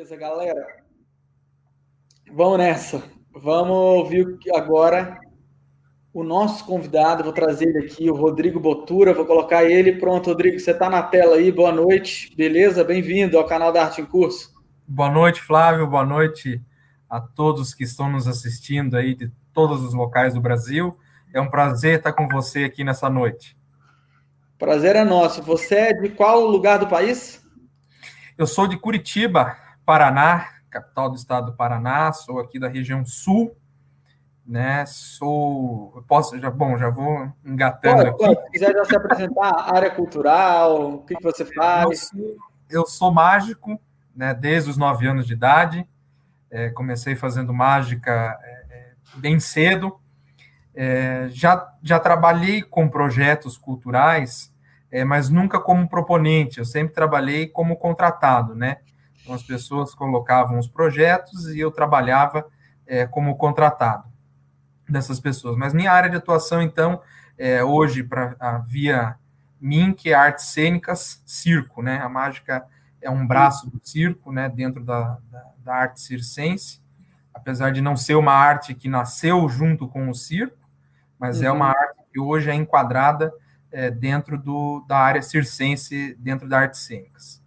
Beleza, galera. Vamos nessa. Vamos ouvir agora o nosso convidado. Vou trazer ele aqui, o Rodrigo Botura. Vou colocar ele. Pronto, Rodrigo, você está na tela aí. Boa noite. Beleza? Bem-vindo ao canal da Arte em Curso. Boa noite, Flávio. Boa noite a todos que estão nos assistindo aí de todos os locais do Brasil. É um prazer estar com você aqui nessa noite. Prazer é nosso. Você é de qual lugar do país? Eu sou de Curitiba, Paraná, capital do estado do Paraná. Sou aqui da região sul, né? Sou, posso, já bom, já vou engatando aqui. se quiser já se apresentar, área cultural, o que, que você faz? Eu sou, eu sou mágico, né? Desde os nove anos de idade, é, comecei fazendo mágica é, é bem cedo. É, já, já trabalhei com projetos culturais, é, mas nunca como proponente, eu sempre trabalhei como contratado, né? Então, as pessoas colocavam os projetos e eu trabalhava é, como contratado dessas pessoas. Mas minha área de atuação, então, é, hoje, para via mim, que é artes cênicas, circo, né? A mágica é um braço do circo, né? Dentro da, da, da arte circense, apesar de não ser uma arte que nasceu junto com o circo, mas uhum. é uma uhum. arte que hoje é enquadrada é, dentro do, da área circense, dentro da artes cênicas.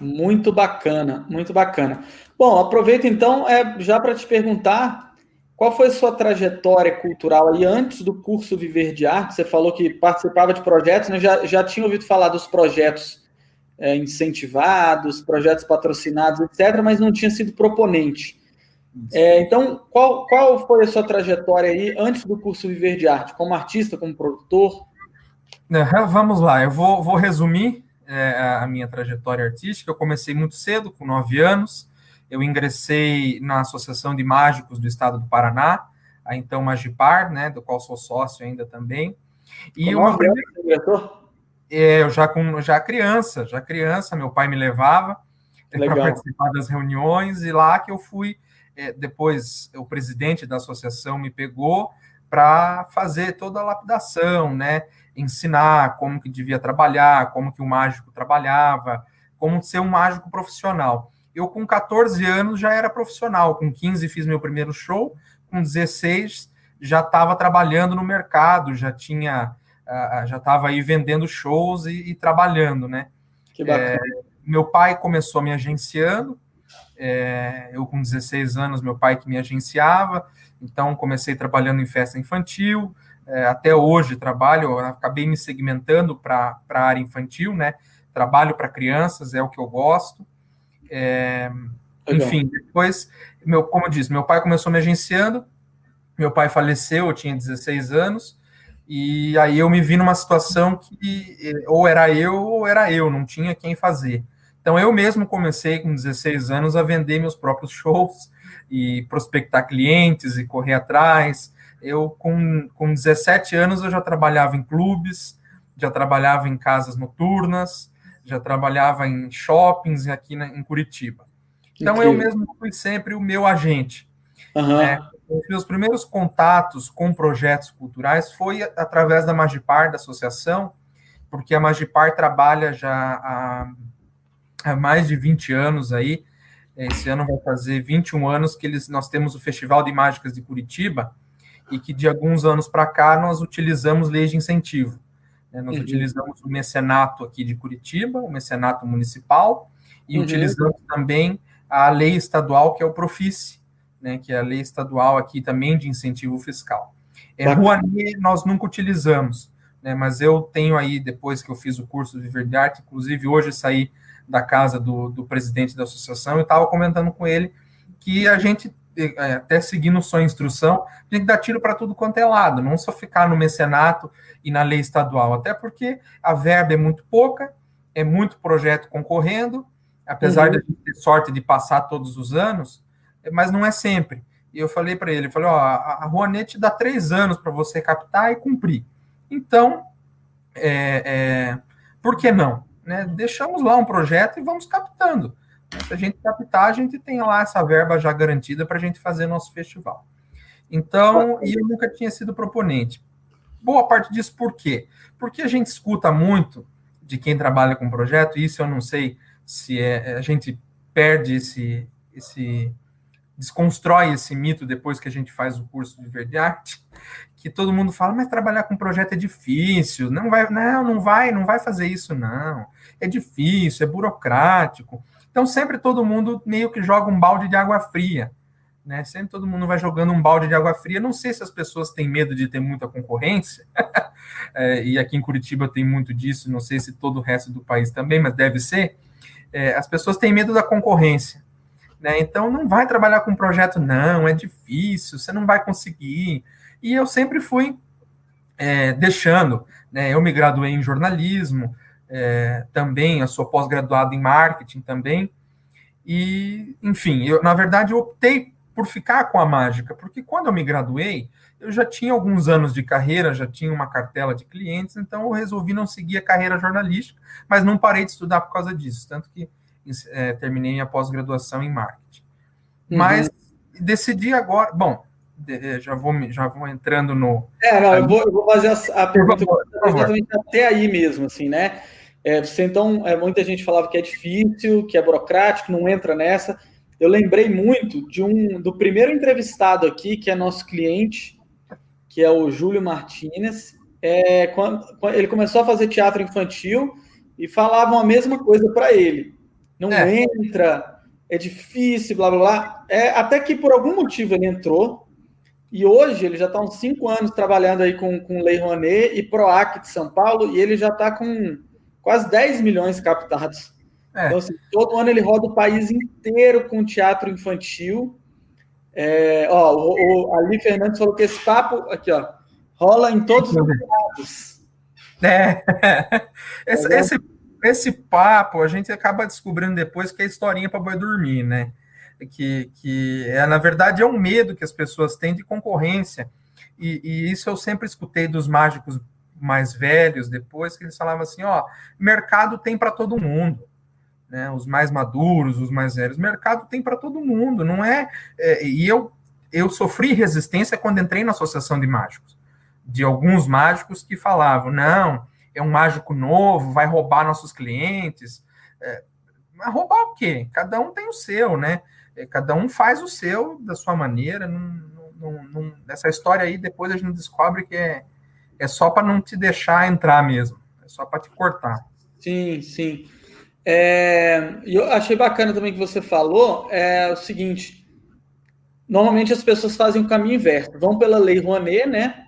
Muito bacana, muito bacana. Bom, aproveito então é, já para te perguntar qual foi a sua trajetória cultural aí antes do curso Viver de Arte? Você falou que participava de projetos, né? já, já tinha ouvido falar dos projetos é, incentivados, projetos patrocinados, etc., mas não tinha sido proponente. É, então, qual, qual foi a sua trajetória aí antes do curso Viver de Arte? Como artista, como produtor? Vamos lá, eu vou, vou resumir é, a minha trajetória artística. Eu comecei muito cedo, com nove anos. Eu ingressei na Associação de Mágicos do Estado do Paraná, a então Magipar, né, do qual sou sócio ainda também. E uma primeira... É, eu já com já criança, já criança, meu pai me levava para participar das reuniões e lá que eu fui é, depois o presidente da associação me pegou para fazer toda a lapidação, né? Ensinar como que devia trabalhar, como que o mágico trabalhava, como ser um mágico profissional. Eu, com 14 anos, já era profissional. Com 15, fiz meu primeiro show. Com 16, já estava trabalhando no mercado, já tinha, uh, já estava aí vendendo shows e, e trabalhando, né? Que bacana. É, meu pai começou me agenciando, é, eu, com 16 anos, meu pai que me agenciava, então comecei trabalhando em festa infantil. É, até hoje trabalho, acabei me segmentando para a área infantil, né? Trabalho para crianças, é o que eu gosto. É, enfim, depois, meu, como eu disse, meu pai começou me agenciando, meu pai faleceu, eu tinha 16 anos, e aí eu me vi numa situação que é, ou era eu ou era eu, não tinha quem fazer. Então, eu mesmo comecei com 16 anos a vender meus próprios shows e prospectar clientes e correr atrás. Eu, com, com 17 anos, eu já trabalhava em clubes, já trabalhava em casas noturnas, já trabalhava em shoppings aqui na, em Curitiba. Então, eu mesmo fui sempre o meu agente. Uhum. Os meus primeiros contatos com projetos culturais foi através da Magipar, da associação, porque a Magipar trabalha já há há mais de 20 anos aí. Esse ano vai fazer 21 anos que eles, nós temos o Festival de Mágicas de Curitiba e que de alguns anos para cá nós utilizamos leis de incentivo. Né? Nós uhum. utilizamos o mecenato aqui de Curitiba, o mecenato municipal, e uhum. utilizamos também a lei estadual, que é o Profice, né? que é a lei estadual aqui também de incentivo fiscal. É, Rouanet nós nunca utilizamos, né? mas eu tenho aí, depois que eu fiz o curso de Verde Arte, inclusive hoje saí da casa do, do presidente da associação, eu estava comentando com ele que a gente, até seguindo sua instrução, tem que dar tiro para tudo quanto é lado, não só ficar no mecenato e na lei estadual, até porque a verba é muito pouca, é muito projeto concorrendo, apesar uhum. de a gente ter sorte de passar todos os anos, mas não é sempre. E eu falei para ele, falei, ó, a Rouanet dá três anos para você captar e cumprir. Então, é, é, por que não? né, deixamos lá um projeto e vamos captando. Se a gente captar, a gente tem lá essa verba já garantida para a gente fazer nosso festival. Então, e eu nunca tinha sido proponente. Boa parte disso por quê? Porque a gente escuta muito de quem trabalha com projeto, e isso eu não sei se é, a gente perde esse, esse desconstrói esse mito depois que a gente faz o curso de Verde Arte, que todo mundo fala, mas trabalhar com projeto é difícil, não vai, não, não vai, não vai fazer isso não. É difícil, é burocrático. Então sempre todo mundo meio que joga um balde de água fria, né? Sempre todo mundo vai jogando um balde de água fria. Não sei se as pessoas têm medo de ter muita concorrência, é, e aqui em Curitiba tem muito disso, não sei se todo o resto do país também, mas deve ser. É, as pessoas têm medo da concorrência. Né? Então, não vai trabalhar com projeto, não, é difícil, você não vai conseguir. E eu sempre fui é, deixando. Né? Eu me graduei em jornalismo, é, também, eu sou pós-graduado em marketing também. E, enfim, eu, na verdade, eu optei por ficar com a mágica, porque quando eu me graduei, eu já tinha alguns anos de carreira, já tinha uma cartela de clientes, então eu resolvi não seguir a carreira jornalística, mas não parei de estudar por causa disso. Tanto que é, terminei minha pós-graduação em marketing. Uhum. Mas decidi agora, bom, é, já vou já vou entrando no. É, não, eu vou, eu vou fazer a, a pergunta exatamente até aí mesmo, assim, né? É, você então, é, muita gente falava que é difícil, que é burocrático, não entra nessa. Eu lembrei muito de um do primeiro entrevistado aqui, que é nosso cliente, que é o Júlio Martinez. É, quando, quando ele começou a fazer teatro infantil e falavam a mesma coisa para ele não é. entra, é difícil, blá blá blá. É, até que por algum motivo ele entrou, e hoje ele já está uns cinco anos trabalhando aí com, com Lei Rouanet e PROAC de São Paulo, e ele já está com quase 10 milhões captados. É. Então, assim, todo ano ele roda o país inteiro com teatro infantil. É, ó, o, o Ali Fernandes falou que esse papo aqui, ó, rola em todos os lados. É. Esse, tá esse, esse papo a gente acaba descobrindo depois que é historinha para boi dormir, né? Que, que é, na verdade, é um medo que as pessoas têm de concorrência. E, e isso eu sempre escutei dos mágicos mais velhos depois, que eles falavam assim: ó, mercado tem para todo mundo. Né, os mais maduros, os mais velhos, mercado tem para todo mundo, não é, é, E eu, eu sofri resistência quando entrei na associação de mágicos, de alguns mágicos que falavam: não, é um mágico novo, vai roubar nossos clientes. É, mas roubar o quê? Cada um tem o seu, né? É, cada um faz o seu da sua maneira. Num, essa história aí, depois a gente descobre que é, é só para não te deixar entrar mesmo. É só para te cortar. Sim, sim. É, eu achei bacana também que você falou é o seguinte: normalmente as pessoas fazem o caminho inverso, vão pela lei Rouanet, né?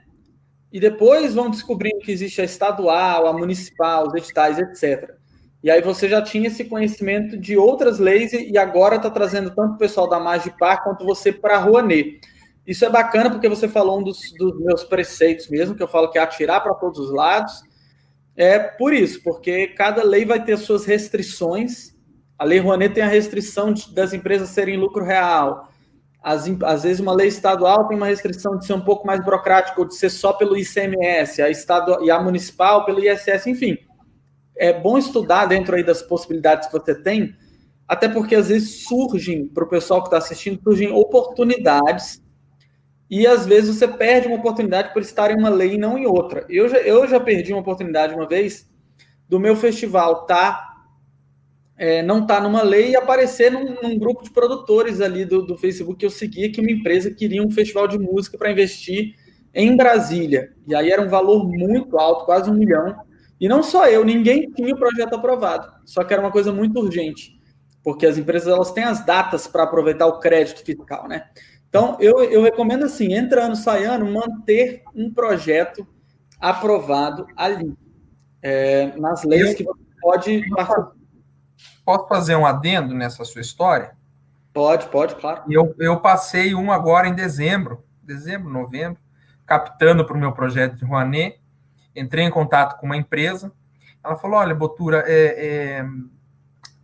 e depois vão descobrindo que existe a estadual, a municipal, os editais, etc. E aí você já tinha esse conhecimento de outras leis e agora está trazendo tanto o pessoal da Magipar quanto você para a Rouanet. Isso é bacana porque você falou um dos, dos meus preceitos mesmo, que eu falo que é atirar para todos os lados. É por isso, porque cada lei vai ter suas restrições. A Lei Rouanet tem a restrição de, das empresas serem lucro real. As, às vezes uma lei estadual tem uma restrição de ser um pouco mais burocrático, ou de ser só pelo ICMS, a estado, e a municipal pelo ISS, enfim. É bom estudar dentro aí das possibilidades que você tem, até porque às vezes surgem, para o pessoal que está assistindo, surgem oportunidades, e às vezes você perde uma oportunidade por estar em uma lei e não em outra. Eu já, eu já perdi uma oportunidade uma vez do meu festival tá é, não tá numa lei e aparecer num, num, grupo de produtores ali do, do Facebook que eu seguia, que uma empresa queria um festival de música para investir em Brasília. E aí era um valor muito alto, quase um milhão. E não só eu, ninguém tinha o projeto aprovado. Só que era uma coisa muito urgente, porque as empresas elas têm as datas para aproveitar o crédito fiscal, né? Então, eu, eu recomendo assim, entrando, saindo, manter um projeto aprovado ali, é, nas leis que você pode Posso fazer um adendo nessa sua história? Pode, pode, claro. Eu, eu passei um agora em dezembro, dezembro, novembro, captando para o meu projeto de Rouanet. Entrei em contato com uma empresa. Ela falou: Olha, Botura, é, é,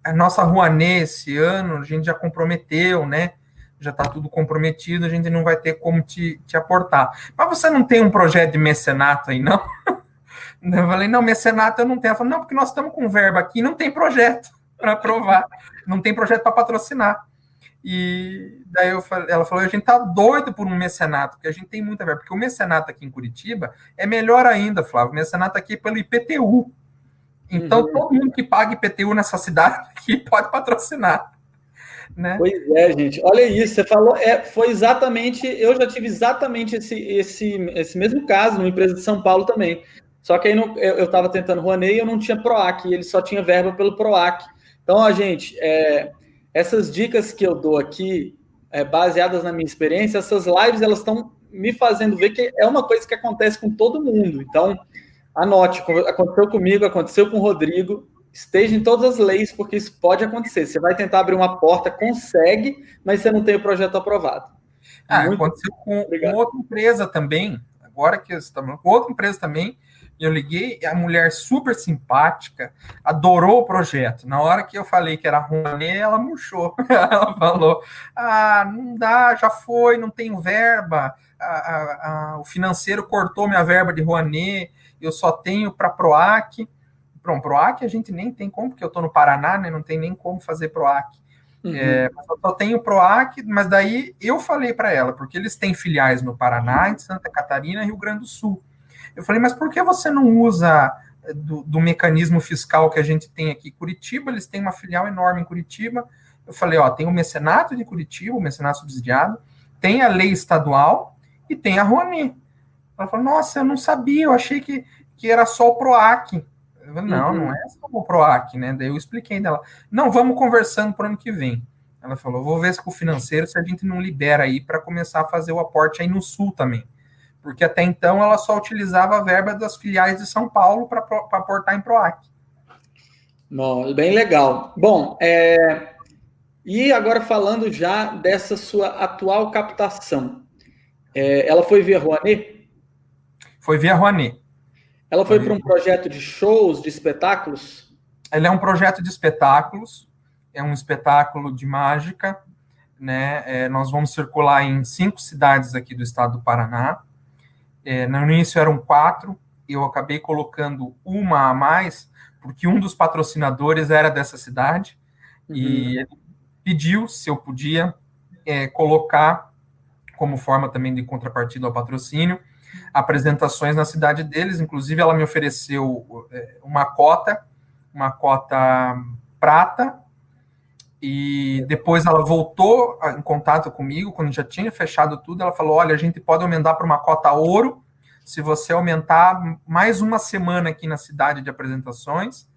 a nossa Rouanet esse ano a gente já comprometeu, né? Já está tudo comprometido, a gente não vai ter como te, te aportar. Mas você não tem um projeto de mecenato aí, não? Eu falei: Não, mecenato eu não tenho. Ela falou: Não, porque nós estamos com verba aqui não tem projeto para aprovar. Não tem projeto para patrocinar. E daí eu falei, ela falou: a gente tá doido por um mecenato, porque a gente tem muita verba. Porque o mecenato aqui em Curitiba é melhor ainda, Flávio. O mecenato aqui é pelo IPTU. Então, uhum. todo mundo que paga IPTU nessa cidade aqui pode patrocinar. Né? Pois é, gente. Olha isso, você falou, é, foi exatamente, eu já tive exatamente esse, esse, esse mesmo caso numa empresa de São Paulo também. Só que aí não, eu estava tentando Rouanet e eu não tinha PROAC, ele só tinha verba pelo PROAC. Então, ó, gente, é, essas dicas que eu dou aqui, é, baseadas na minha experiência, essas lives elas estão me fazendo ver que é uma coisa que acontece com todo mundo. Então, anote, aconteceu comigo, aconteceu com o Rodrigo, esteja em todas as leis, porque isso pode acontecer. Você vai tentar abrir uma porta, consegue, mas você não tem o projeto aprovado. Ah, Muito aconteceu com, com, outra empresa também, agora que estamos com outra empresa também, eu liguei, a mulher super simpática, adorou o projeto. Na hora que eu falei que era ruim, ela murchou. ela falou: ah, não dá, já foi, não tenho verba. A, a, a, o financeiro cortou minha verba de Rouanet, eu só tenho para PROAC. Pronto, PROAC a gente nem tem como, porque eu estou no Paraná, né? Não tem nem como fazer PROAC. Uhum. É, eu só tenho PROAC, mas daí eu falei para ela, porque eles têm filiais no Paraná, em Santa Catarina e Rio Grande do Sul. Eu falei, mas por que você não usa eh, do, do, mecanismo fiscal que a gente tem aqui em Curitiba? Eles têm uma filial enorme em Curitiba. Eu falei, ó, tem o mecenato de Curitiba, o mecenato subsidiado, tem a lei estadual e tem a Rouanet. Ela falou, nossa, eu não sabia, eu achei que, que era só o PROAC. Falei, não, uhum. não é só o PROAC, né? Daí eu expliquei dela, não, vamos conversando para o ano que vem. Ela falou, vou ver se com o financeiro se a gente não libera aí para começar a fazer o aporte aí no sul também porque até então ela só utilizava a verba das filiais de São Paulo para aportar em PROAC. Bom, bem legal. Bom, é... e agora falando já dessa sua atual captação, é... ela foi via Rouanet? Foi via Rouanet. Ela foi, para um projeto de shows, de espetáculos? Ela é um projeto de espetáculos, é um espetáculo de mágica, né? É, nós vamos circular em cinco cidades aqui do estado do Paraná. É, no início eram quatro, eu acabei colocando uma a mais, porque um dos patrocinadores era dessa cidade, uhum. e ele pediu se eu podia é, colocar, como forma também de contrapartida ao patrocínio, apresentações na cidade deles. Inclusive, ela me ofereceu é, uma cota, uma cota prata, e depois ela voltou em contato comigo, quando já tinha fechado tudo, ela falou: olha, a gente pode aumentar para uma cota ouro, se você aumentar mais uma semana aqui na cidade de apresentações.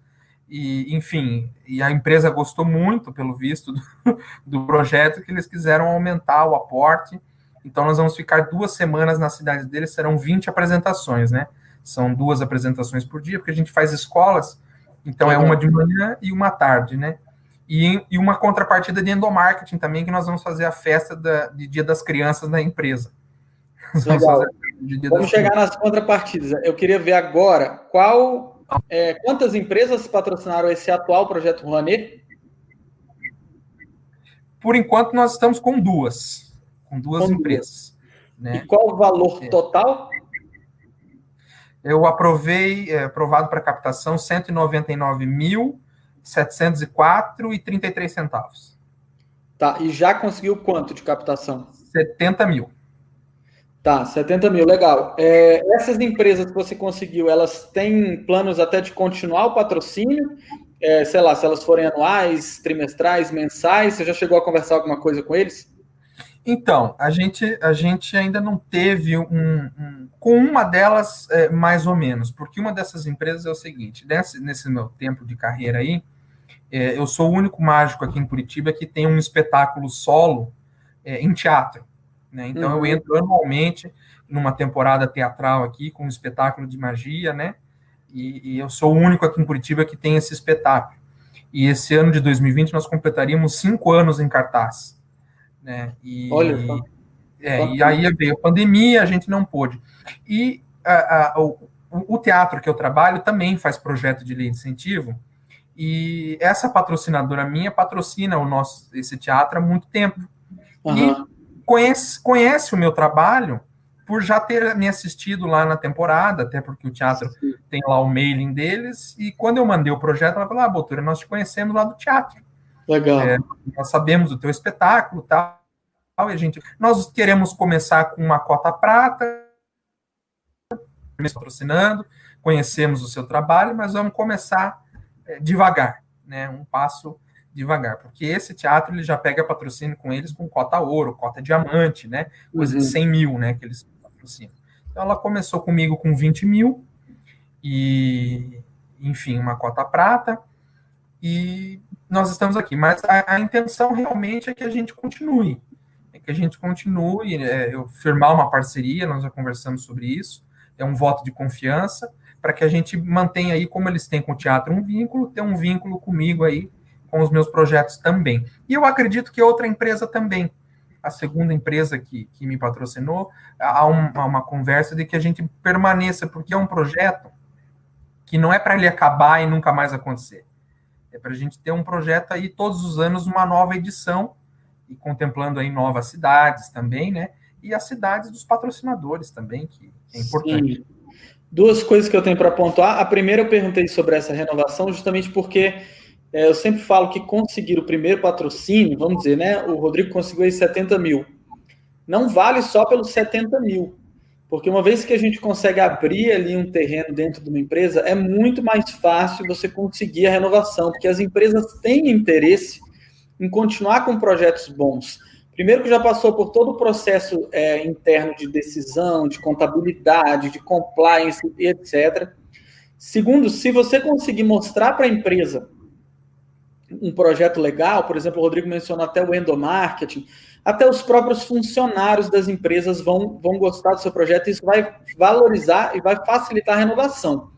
E, enfim, e a empresa gostou muito, pelo visto, do, do projeto, que eles quiseram aumentar o aporte. Então, nós vamos ficar duas semanas na cidade deles, serão 20 apresentações, né? São duas apresentações por dia, porque a gente faz escolas, então é uma de manhã e uma tarde, né? E, e uma contrapartida de endomarketing também, que nós vamos fazer a festa da, de Dia das Crianças na empresa. Legal. Vamos, vamos chegar nas contrapartidas. Eu queria ver agora qual, é, quantas empresas patrocinaram esse atual projeto Rouanet? Por enquanto, nós estamos com duas. Com duas com empresas. Né? E qual o valor é. total? Eu aprovei, é, aprovado para captação, 199 mil 704,33 centavos. Tá, e já conseguiu quanto de captação? 70 mil. Tá, 70 mil, legal. É, essas empresas que você conseguiu, elas têm planos até de continuar o patrocínio? É, sei lá, se elas forem anuais, trimestrais, mensais, você já chegou a conversar alguma coisa com eles? Então, a gente, a gente ainda não teve um. um com uma delas, é, mais ou menos, porque uma dessas empresas é o seguinte: nesse, nesse meu tempo de carreira aí, é, eu sou o único mágico aqui em Curitiba que tem um espetáculo solo é, em teatro. Né? Então uhum. eu entro anualmente numa temporada teatral aqui com um espetáculo de magia, né? E, e, eu sou o único aqui em Curitiba que tem esse espetáculo. E esse ano de 2020 nós completaríamos cinco anos em cartaz, né? E, Olha só. É, e aí veio a pandemia, a gente não pôde. E a, a, o, o teatro que eu trabalho também faz projeto de lei de incentivo e essa patrocinadora minha patrocina o nosso esse teatro há muito tempo. Uhum. E conhece, conhece o meu trabalho por já ter me assistido lá na temporada, até porque o teatro Sim. tem lá o mailing deles. E quando eu mandei o projeto, ela falou: Ah, Botura, nós te conhecemos lá do teatro. Legal. É, nós sabemos do teu espetáculo tal. E a gente, nós queremos começar com uma cota prata, patrocinando, conhecemos o seu trabalho, mas vamos começar é, devagar, né? Um passo devagar, porque esse teatro ele já pega patrocínio com eles com cota ouro, cota diamante, né? Coisa uhum. de 100 mil, né? Que eles patrocinam. Então ela começou comigo com 20 mil e, enfim, uma cota prata e nós estamos aqui. Mas a, a intenção realmente é que a gente continue, é que a gente continue, é, eu firmar uma parceria, nós já conversamos sobre isso, é um voto de confiança para que a gente mantenha aí, como eles têm com o teatro um vínculo, ter um vínculo comigo aí com os meus projetos também. E eu acredito que outra empresa também, a segunda empresa que, que me patrocinou, há, um, há uma conversa de que a gente permaneça, porque é um projeto que não é para ele acabar e nunca mais acontecer. É para a gente ter um projeto aí todos os anos, uma nova edição, e contemplando aí novas cidades também, né? E as cidades dos patrocinadores também, que, é importante. Sim. Duas coisas que eu tenho para pontuar. A primeira, eu perguntei sobre essa renovação, justamente porque é, eu sempre falo que conseguir o primeiro patrocínio, vamos dizer, né? O Rodrigo conseguiu aí 70 mil. Não vale só pelos 70 mil. Porque uma vez que a gente consegue abrir ali um terreno dentro de uma empresa, é muito mais fácil você conseguir a renovação, porque as empresas têm interesse em continuar com projetos bons. Primeiro que já passou por todo o processo é, interno de decisão, de contabilidade, de compliance, etc. Segundo, se você conseguir mostrar para a empresa um projeto legal, por exemplo, o Rodrigo mencionou até o endomarketing, até os próprios funcionários das empresas vão, vão gostar do seu projeto, isso vai valorizar e vai facilitar a renovação.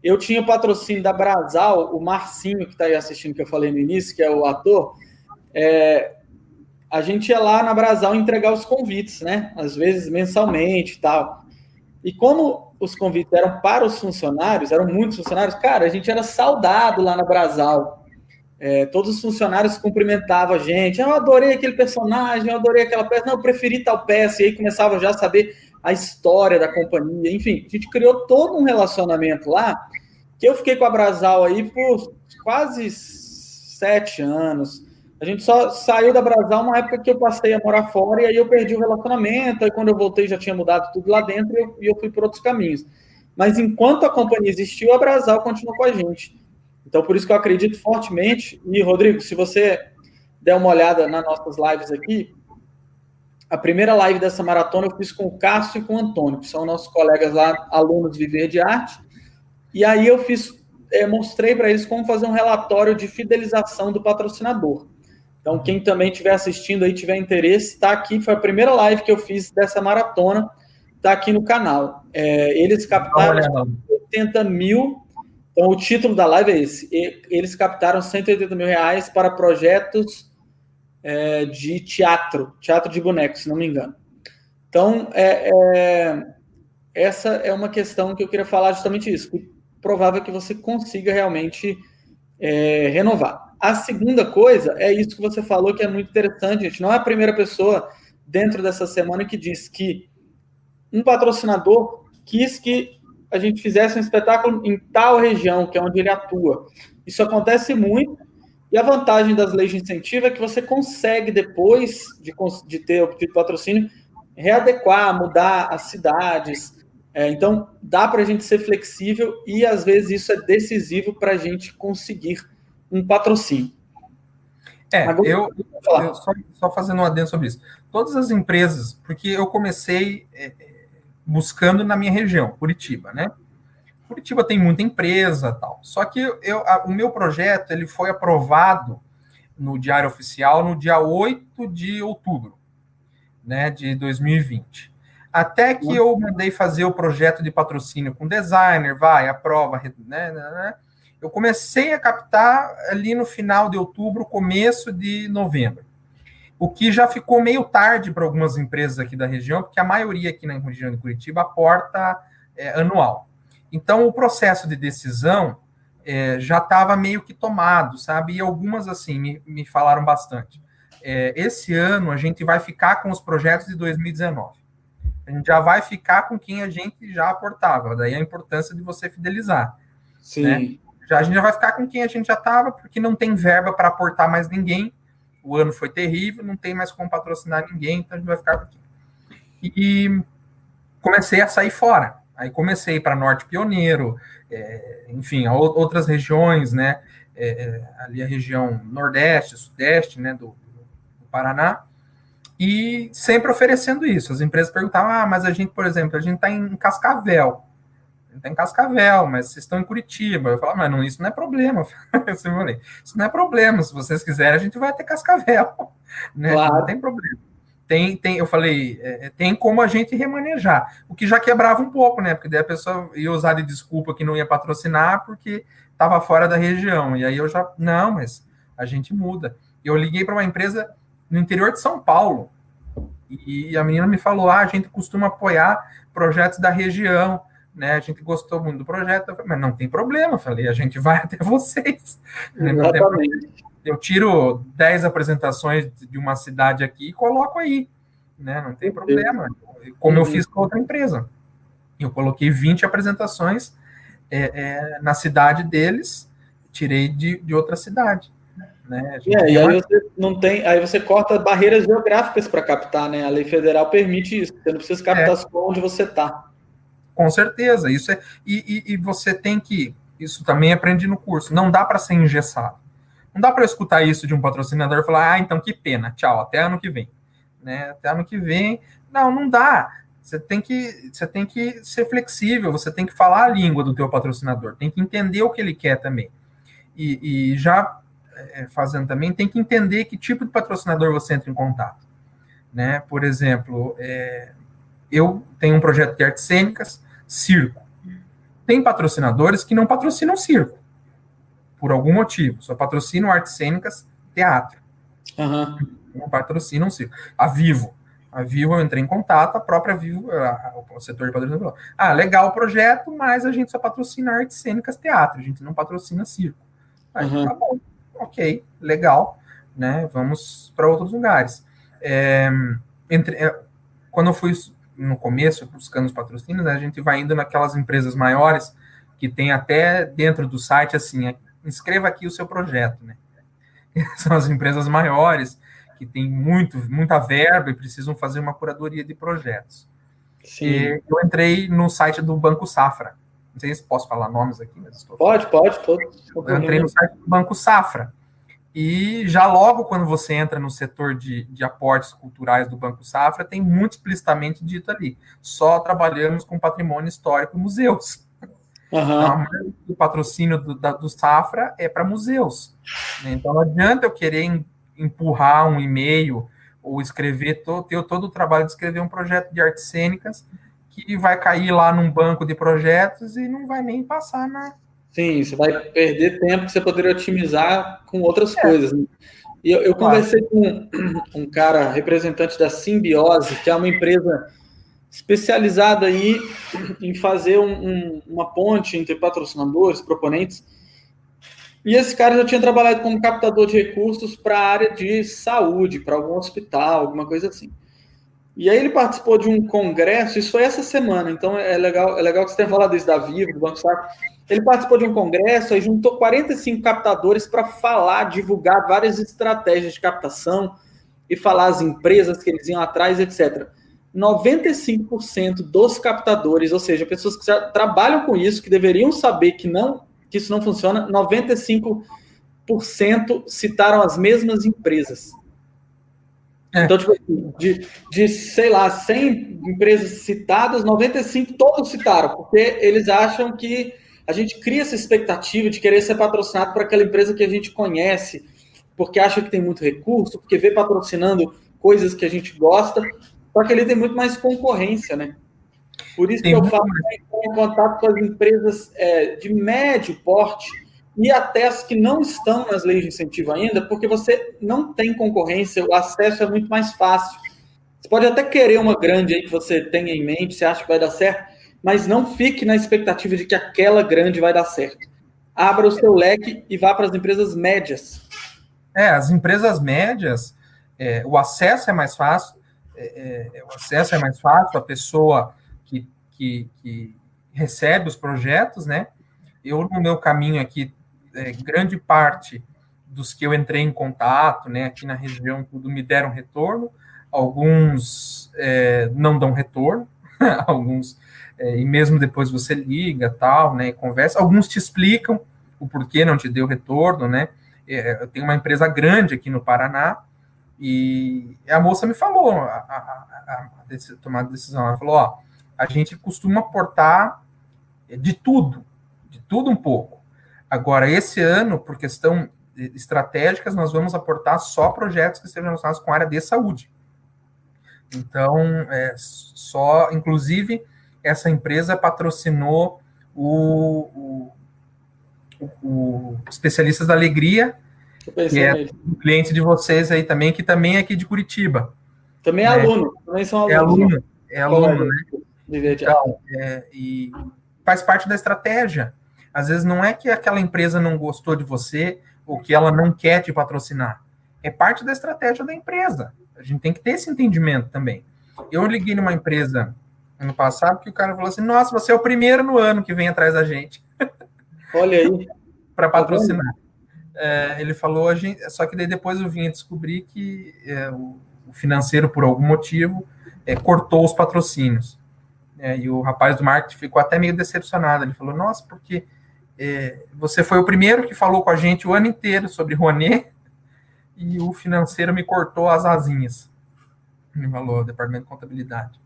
Eu tinha o patrocínio da Brasal, o Marcinho, que está aí assistindo, que eu falei no início, que é o ator, é, a gente ia lá na Brasal entregar os convites, né? Às vezes mensalmente e tal. E como os convites eram para os funcionários, eram muitos funcionários, cara, a gente era saudado lá na Brasal. É, todos os funcionários cumprimentavam a gente. Eu adorei aquele personagem, eu adorei aquela peça. Não, eu preferi tal peça. E aí começava já a saber a história da companhia. Enfim, a gente criou todo um relacionamento lá que eu fiquei com a Brasal aí por quase sete anos. A gente só saiu da Brasal uma época que eu passei a morar fora e aí eu perdi o relacionamento. Aí quando eu voltei já tinha mudado tudo lá dentro e eu, eu fui por outros caminhos. Mas enquanto a companhia existiu, a Brasal continuou com a gente. Então, por isso que eu acredito fortemente. E, Rodrigo, se você der uma olhada nas nossas lives aqui, a primeira live dessa maratona eu fiz com o Cássio e com o Antônio, que são nossos colegas lá, alunos de Viver de Arte. E aí eu fiz, é, mostrei para eles como fazer um relatório de fidelização do patrocinador. Então, quem também estiver assistindo aí, tiver interesse, está aqui. Foi a primeira live que eu fiz dessa maratona, está aqui no canal. É, eles captaram 80 mil então, o título da live é esse. Eles captaram 180 mil reais para projetos é, de teatro, teatro de bonecos, se não me engano. Então, é, é, essa é uma questão que eu queria falar justamente isso. Que provável que você consiga realmente é, renovar. A segunda coisa é isso que você falou, que é muito interessante, gente. Não é a primeira pessoa dentro dessa semana que diz que um patrocinador quis que a gente fizesse um espetáculo em tal região, que é onde ele atua. Isso acontece muito, e a vantagem das leis de incentivo é que você consegue, depois de, de ter obtido patrocínio, readequar, mudar as cidades. É, então, dá para a gente ser flexível e, às vezes, isso é decisivo para a gente conseguir um patrocínio. É, Agora, eu, eu só, só, fazendo um adendo sobre isso. Todas as empresas, porque eu comecei é, buscando na minha região, Curitiba, né? Curitiba tem muita empresa, tal. Só que eu, a, o meu projeto ele foi aprovado no Diário Oficial no dia 8 de outubro, né, de 2020. Até que eu mandei fazer o projeto de patrocínio com designer, vai, aprova, né, né, né, Eu comecei a captar ali no final de outubro, começo de novembro o que já ficou meio tarde para algumas empresas aqui da região, porque a maioria aqui na região de Curitiba aporta é, anual. Então, o processo de decisão é, já estava meio que tomado, sabe? E algumas, assim, me, me falaram bastante. É, esse ano a gente vai ficar com os projetos de 2019. A gente já vai ficar com quem a gente já aportava. Daí a importância de você fidelizar. Sim. Né? Já, a gente já vai ficar com quem a gente já estava, porque não tem verba para aportar mais ninguém o ano foi terrível, não tem mais como patrocinar ninguém, então a gente vai ficar aqui. E comecei a sair fora. Aí comecei para Norte Pioneiro, é, enfim, outras regiões, né? é, é, ali a região nordeste, sudeste, né, do, do, Paraná, e sempre oferecendo isso. As empresas perguntavam, ah, mas a gente, por exemplo, a gente está em Cascavel, está em Cascavel, mas vocês estão em Curitiba. Eu falo, mas não, isso não é problema. isso não é problema. Se vocês quiserem, a gente vai ter Cascavel. Né? Claro. Não tem problema. Tem, tem, eu falei, é, é, tem como a gente remanejar. O que já quebrava um pouco, né? Porque daí a pessoa ia usar de desculpa que não ia patrocinar porque estava fora da região. E aí eu já, não, mas a gente muda. Eu liguei para uma empresa no interior de São Paulo. E a menina me falou: ah, a gente costuma apoiar projetos da região né? A gente gostou muito do projeto, mas não tem problema, falei, a gente vai até vocês. Né? Eu tiro 10 apresentações de uma cidade aqui e coloco aí, né? Não tem problema. Como eu fiz com outra empresa. Eu coloquei 20 apresentações é, é, na cidade deles, tirei de, de outra cidade. Né? É, e aí você não tem, aí você corta barreiras geográficas para captar, né? A lei federal permite isso. Você não precisa captar é. só onde você está. Com certeza, isso é. E, e, e, você tem que. Isso também aprendi no curso. Não dá para ser engessado. Não dá para escutar isso de um patrocinador e falar, ah, então que pena, tchau, até ano que vem. Né? Até ano que vem. Não, não dá. Você tem que, você tem que ser flexível, você tem que falar a língua do teu patrocinador, tem que entender o que ele quer também. E, e já é, fazendo também, tem que entender que tipo de patrocinador você entra em contato. Né? Por exemplo, é, eu tenho um projeto de artes cênicas, circo. Tem patrocinadores que não patrocinam circo, por algum motivo, só patrocinam artes cênicas, teatro. Uhum. Não patrocinam circo. A Vivo. A Vivo, eu entrei em contato, a própria Vivo, a, o setor de patrocínio falou: ah, legal o projeto, mas a gente só patrocina artes cênicas, teatro, a gente não patrocina circo. Aí, uhum. tá bom, ok, legal, né? Vamos para outros lugares. É, entre, é, quando eu fui no começo, buscando os patrocínios, né, a gente vai indo naquelas empresas maiores que tem até dentro do site assim, é, inscreva aqui o seu projeto, né? São as empresas maiores que têm muito, muita verba e precisam fazer uma curadoria de projetos. Sim. E eu entrei no site do Banco Safra. Não sei se posso falar nomes aqui, mas estou... Pode, pode, todo. Eu entrei no site do Banco Safra. E já logo quando você entra no setor de, de aportes culturais do Banco Safra, tem muito explicitamente dito ali. Só trabalhamos com patrimônio histórico e museus. Uhum. o patrocínio do, da, do Safra é para museus. Então não adianta eu querer empurrar um e-mail ou escrever, todo, ter todo o trabalho de escrever um projeto de artes cênicas que vai cair lá num banco de projetos e não vai nem passar na, Sim, você vai perder tempo que você poderia otimizar com outras é. coisas. Né? E eu, eu conversei com um cara, representante da Simbiose, que é uma empresa especializada aí em fazer um, um, uma ponte entre patrocinadores, proponentes. E esse cara já tinha trabalhado como captador de recursos para a área de saúde, para algum hospital, alguma coisa assim. E aí ele participou de um congresso, isso foi essa semana, então é legal, é legal que você tenha falado isso da Vivo, do Banco Sacro. Ele participou de um congresso e juntou 45 captadores para falar, divulgar várias estratégias de captação e falar as empresas que eles iam atrás, etc. 95% dos captadores, ou seja, pessoas que já trabalham com isso, que deveriam saber que não que isso não funciona, 95% citaram as mesmas empresas. É. Então, tipo assim, de, de, sei lá, 100 empresas citadas, 95 todos citaram, porque eles acham que a gente cria essa expectativa de querer ser patrocinado por aquela empresa que a gente conhece, porque acha que tem muito recurso, porque vê patrocinando coisas que a gente gosta, só que ele tem muito mais concorrência, né? Por isso tem que eu falo que em contato com as empresas é, de médio porte e até as que não estão nas leis de incentivo ainda, porque você não tem concorrência, o acesso é muito mais fácil. Você pode até querer uma grande aí que você tenha em mente, você acha que vai dar certo, mas não fique na expectativa de que aquela grande vai dar certo. Abra o seu leque e vá para as empresas médias. É, as empresas médias, é, o acesso é mais fácil, é, é, o acesso é mais fácil, a pessoa que, que, que, recebe os projetos, né? Eu, no meu caminho aqui, é, grande parte dos que eu entrei em contato, né, aqui na região, tudo me deram retorno, alguns é, não dão retorno, alguns é, e mesmo depois você liga, tal, né, conversa. Alguns te explicam o porquê não te deu retorno, né? É, eu tenho uma empresa grande aqui no Paraná e a moça me falou, a, a, a, a tomar decisão, ela falou, ó, a gente costuma aportar de tudo, de tudo um pouco. Agora, esse ano, por questão estratégicas, nós vamos aportar só projetos que sejam relacionados com a área de saúde. Então, é, só, inclusive, essa empresa patrocinou o, o, o Especialistas da Alegria, que é um cliente de vocês aí também, que também é aqui de Curitiba. Também é né? aluno, também são é alunos. É aluno, é aluno, né? Então, é, e faz parte da estratégia. Às vezes não é que aquela empresa não gostou de você ou que ela não quer te patrocinar. É parte da estratégia da empresa. A gente tem que ter esse entendimento também. Eu liguei numa empresa ano passado que o cara falou assim: Nossa, você é o primeiro no ano que vem atrás da gente. Olha aí. Para patrocinar. É, ele falou, a gente, só que daí depois eu vim descobrir que é, o, financeiro, por algum motivo, é, cortou os patrocínios. É, e o rapaz do marketing ficou até meio decepcionado. Ele falou: Nossa, porque é, você foi o primeiro que falou com a gente o ano inteiro sobre Rouanet e o financeiro me cortou as asinhas. Me falou, departamento de contabilidade.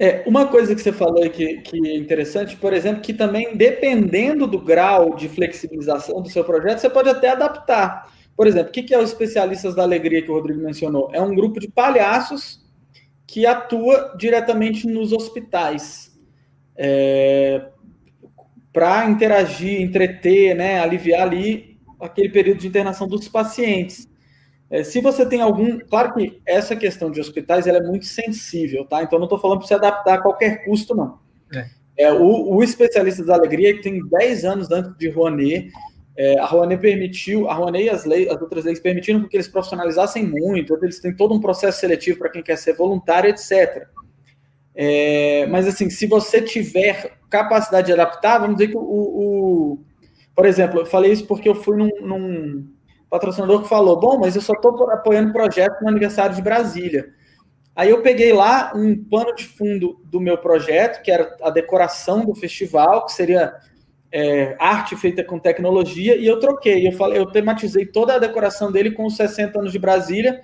É, uma coisa que você falou que, que é interessante, por exemplo, que também, dependendo do grau de flexibilização do seu projeto, você pode até adaptar. Por exemplo, o que é os especialistas da alegria que o Rodrigo mencionou? É um grupo de palhaços que atua diretamente nos hospitais. É, para interagir, entreter, né, aliviar ali aquele período de internação dos pacientes. É, se você tem algum. Claro que essa questão de hospitais ela é muito sensível, tá? Então não estou falando para se adaptar a qualquer custo, não. É. É, o, o, especialista da alegria, que tem 10 anos antes de Rouanet, é, a Rouanet permitiu, a Rouanet e as, leis, as outras leis permitiram que eles profissionalizassem muito, eles têm todo um processo seletivo para quem quer ser voluntário, etc. É, mas assim, se você tiver capacidade de adaptar, vamos dizer que o, o por exemplo, eu falei isso porque eu fui num, num patrocinador que falou: bom, mas eu só estou apoiando projeto no aniversário de Brasília. Aí eu peguei lá um pano de fundo do meu projeto, que era a decoração do festival, que seria é, arte feita com tecnologia, e eu troquei. Eu falei, eu tematizei toda a decoração dele com os 60 anos de Brasília,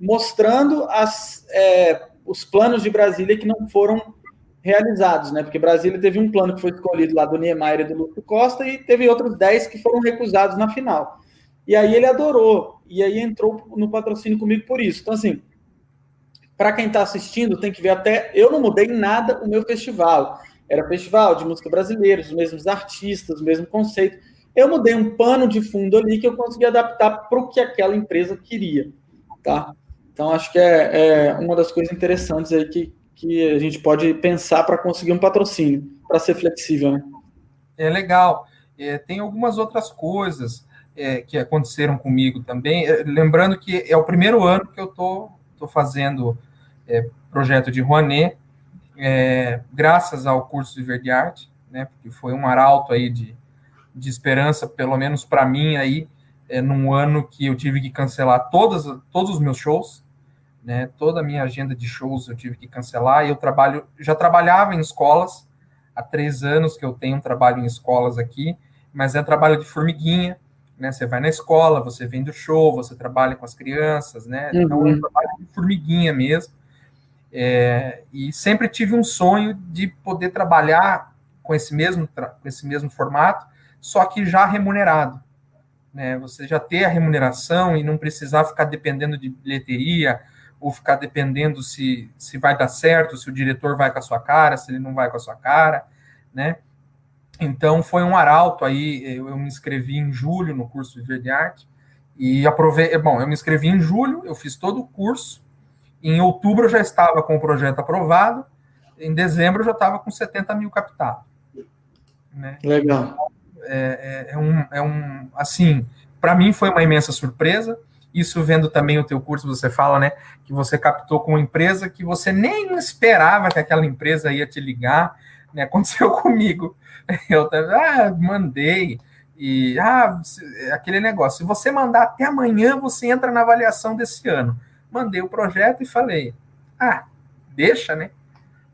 mostrando as, é, os planos de Brasília que não foram realizados, né? Porque Brasília teve um plano que foi escolhido lá do Niemeyer e do Lúcio Costa, e teve outros 10 que foram recusados na final. E aí ele adorou. E aí entrou no patrocínio comigo por isso. Então, assim, para quem está assistindo, tem que ver até. Eu não mudei nada o meu festival. Era festival de música brasileira, os mesmos artistas, o mesmo conceito. Eu mudei um pano de fundo ali que eu consegui adaptar para o que aquela empresa queria. Tá? Então, acho que é, é uma das coisas interessantes aí que, que a gente pode pensar para conseguir um patrocínio, para ser flexível. Né? É legal. É, tem algumas outras coisas é, que aconteceram comigo também. É, lembrando que é o primeiro ano que eu estou tô, tô fazendo é, projeto de Rouanet, é, graças ao curso de Verde Arte, né, porque foi um arauto aí de, de esperança, pelo menos para mim aí, é, num ano que eu tive que cancelar todas, todos os meus shows, né, toda a minha agenda de shows eu tive que cancelar, e eu trabalho, já trabalhava em escolas, há três anos que eu tenho um trabalho em escolas aqui, mas é trabalho de formiguinha, né? Você vai na escola, você vem do show, você trabalha com as crianças, né? Uhum. Então é um trabalho de formiguinha mesmo. É, e sempre tive um sonho de poder trabalhar com esse mesmo com esse mesmo formato, só que já remunerado. Né? Você já ter a remuneração e não precisar ficar dependendo de bilheteria ou ficar dependendo se, se vai dar certo, se o diretor vai com a sua cara, se ele não vai com a sua cara, né? Então foi um arauto aí, eu, me inscrevi em julho no curso de Verde Arte e aprovei, bom, eu me inscrevi em julho, eu fiz todo o curso, em outubro eu já estava com o projeto aprovado, em dezembro eu já estava com 70 mil captado. Né? Legal. É, é, é, um, é um, assim, para mim foi uma imensa surpresa, isso vendo também o teu curso, você fala, né, que você captou com uma empresa que você nem esperava que aquela empresa ia te ligar, né, aconteceu comigo, Eu ah, mandei. E ah, aquele negócio, se você mandar até amanhã, você entra na avaliação desse ano. Mandei o projeto e falei: "Ah, deixa, né?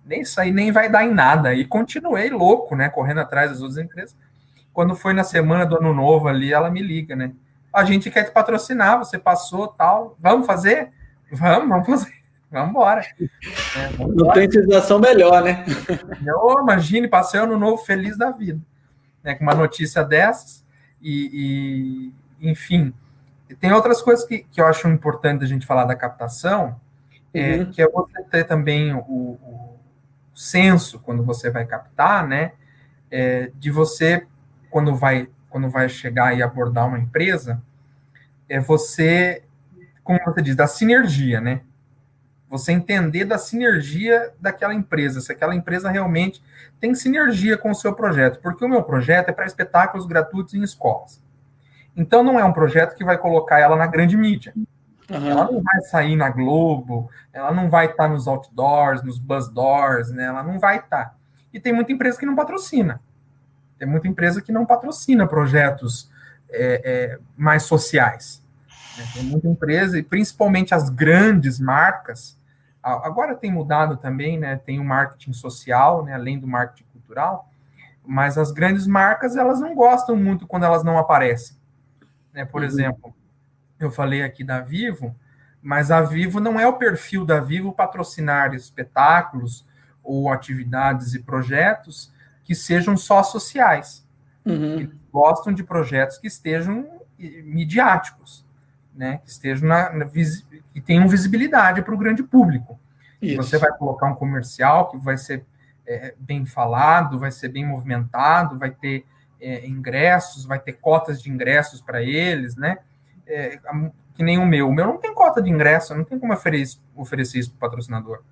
Nem isso aí nem vai dar em nada". E continuei louco, né, correndo atrás das outras empresas. quando foi na semana do ano novo ali, ela me liga, né? A gente quer te patrocinar, você passou tal, vamos fazer? Vamos, vamos fazer. Vamos embora. É, Não tem sensação melhor, né? Eu, imagine, passei ano novo feliz da vida. Né, com uma notícia dessas. E, e enfim, tem outras coisas que, que eu acho importante a gente falar da captação, é, uhum. que é você ter também o, o, senso quando você vai captar, né? É, de você, quando vai, quando vai chegar e abordar uma empresa, é você, como você diz, da sinergia, né? Você entender da sinergia daquela empresa, se aquela empresa realmente tem sinergia com o seu projeto, porque o meu projeto é para espetáculos gratuitos em escolas. Então não é um projeto que vai colocar ela na grande mídia. Uhum. Ela não vai sair na Globo, ela não vai estar nos outdoors, nos bus doors, né? Ela não vai estar. E tem muita empresa que não patrocina. Tem muita empresa que não patrocina projetos é, é, mais sociais. Né? Tem muita empresa, e principalmente as grandes marcas, Agora tem mudado também, né? Tem o marketing social, né? Além do marketing cultural, mas as grandes marcas elas não gostam muito quando elas não aparecem. Né? Por uhum. exemplo, eu falei aqui da Vivo, mas a Vivo não é o perfil da Vivo patrocinar espetáculos ou atividades e projetos que sejam só sociais. Uhum. Eles gostam de projetos que estejam midiáticos, né? Que estejam na, na e tenham visibilidade para o grande público. Você vai colocar um comercial que vai ser é, bem falado, vai ser bem movimentado, vai ter é, ingressos, vai ter cotas de ingressos para eles, né? É, que nem o meu. O meu não tem cota de ingresso, não tem como oferecer, oferecer isso para o patrocinador.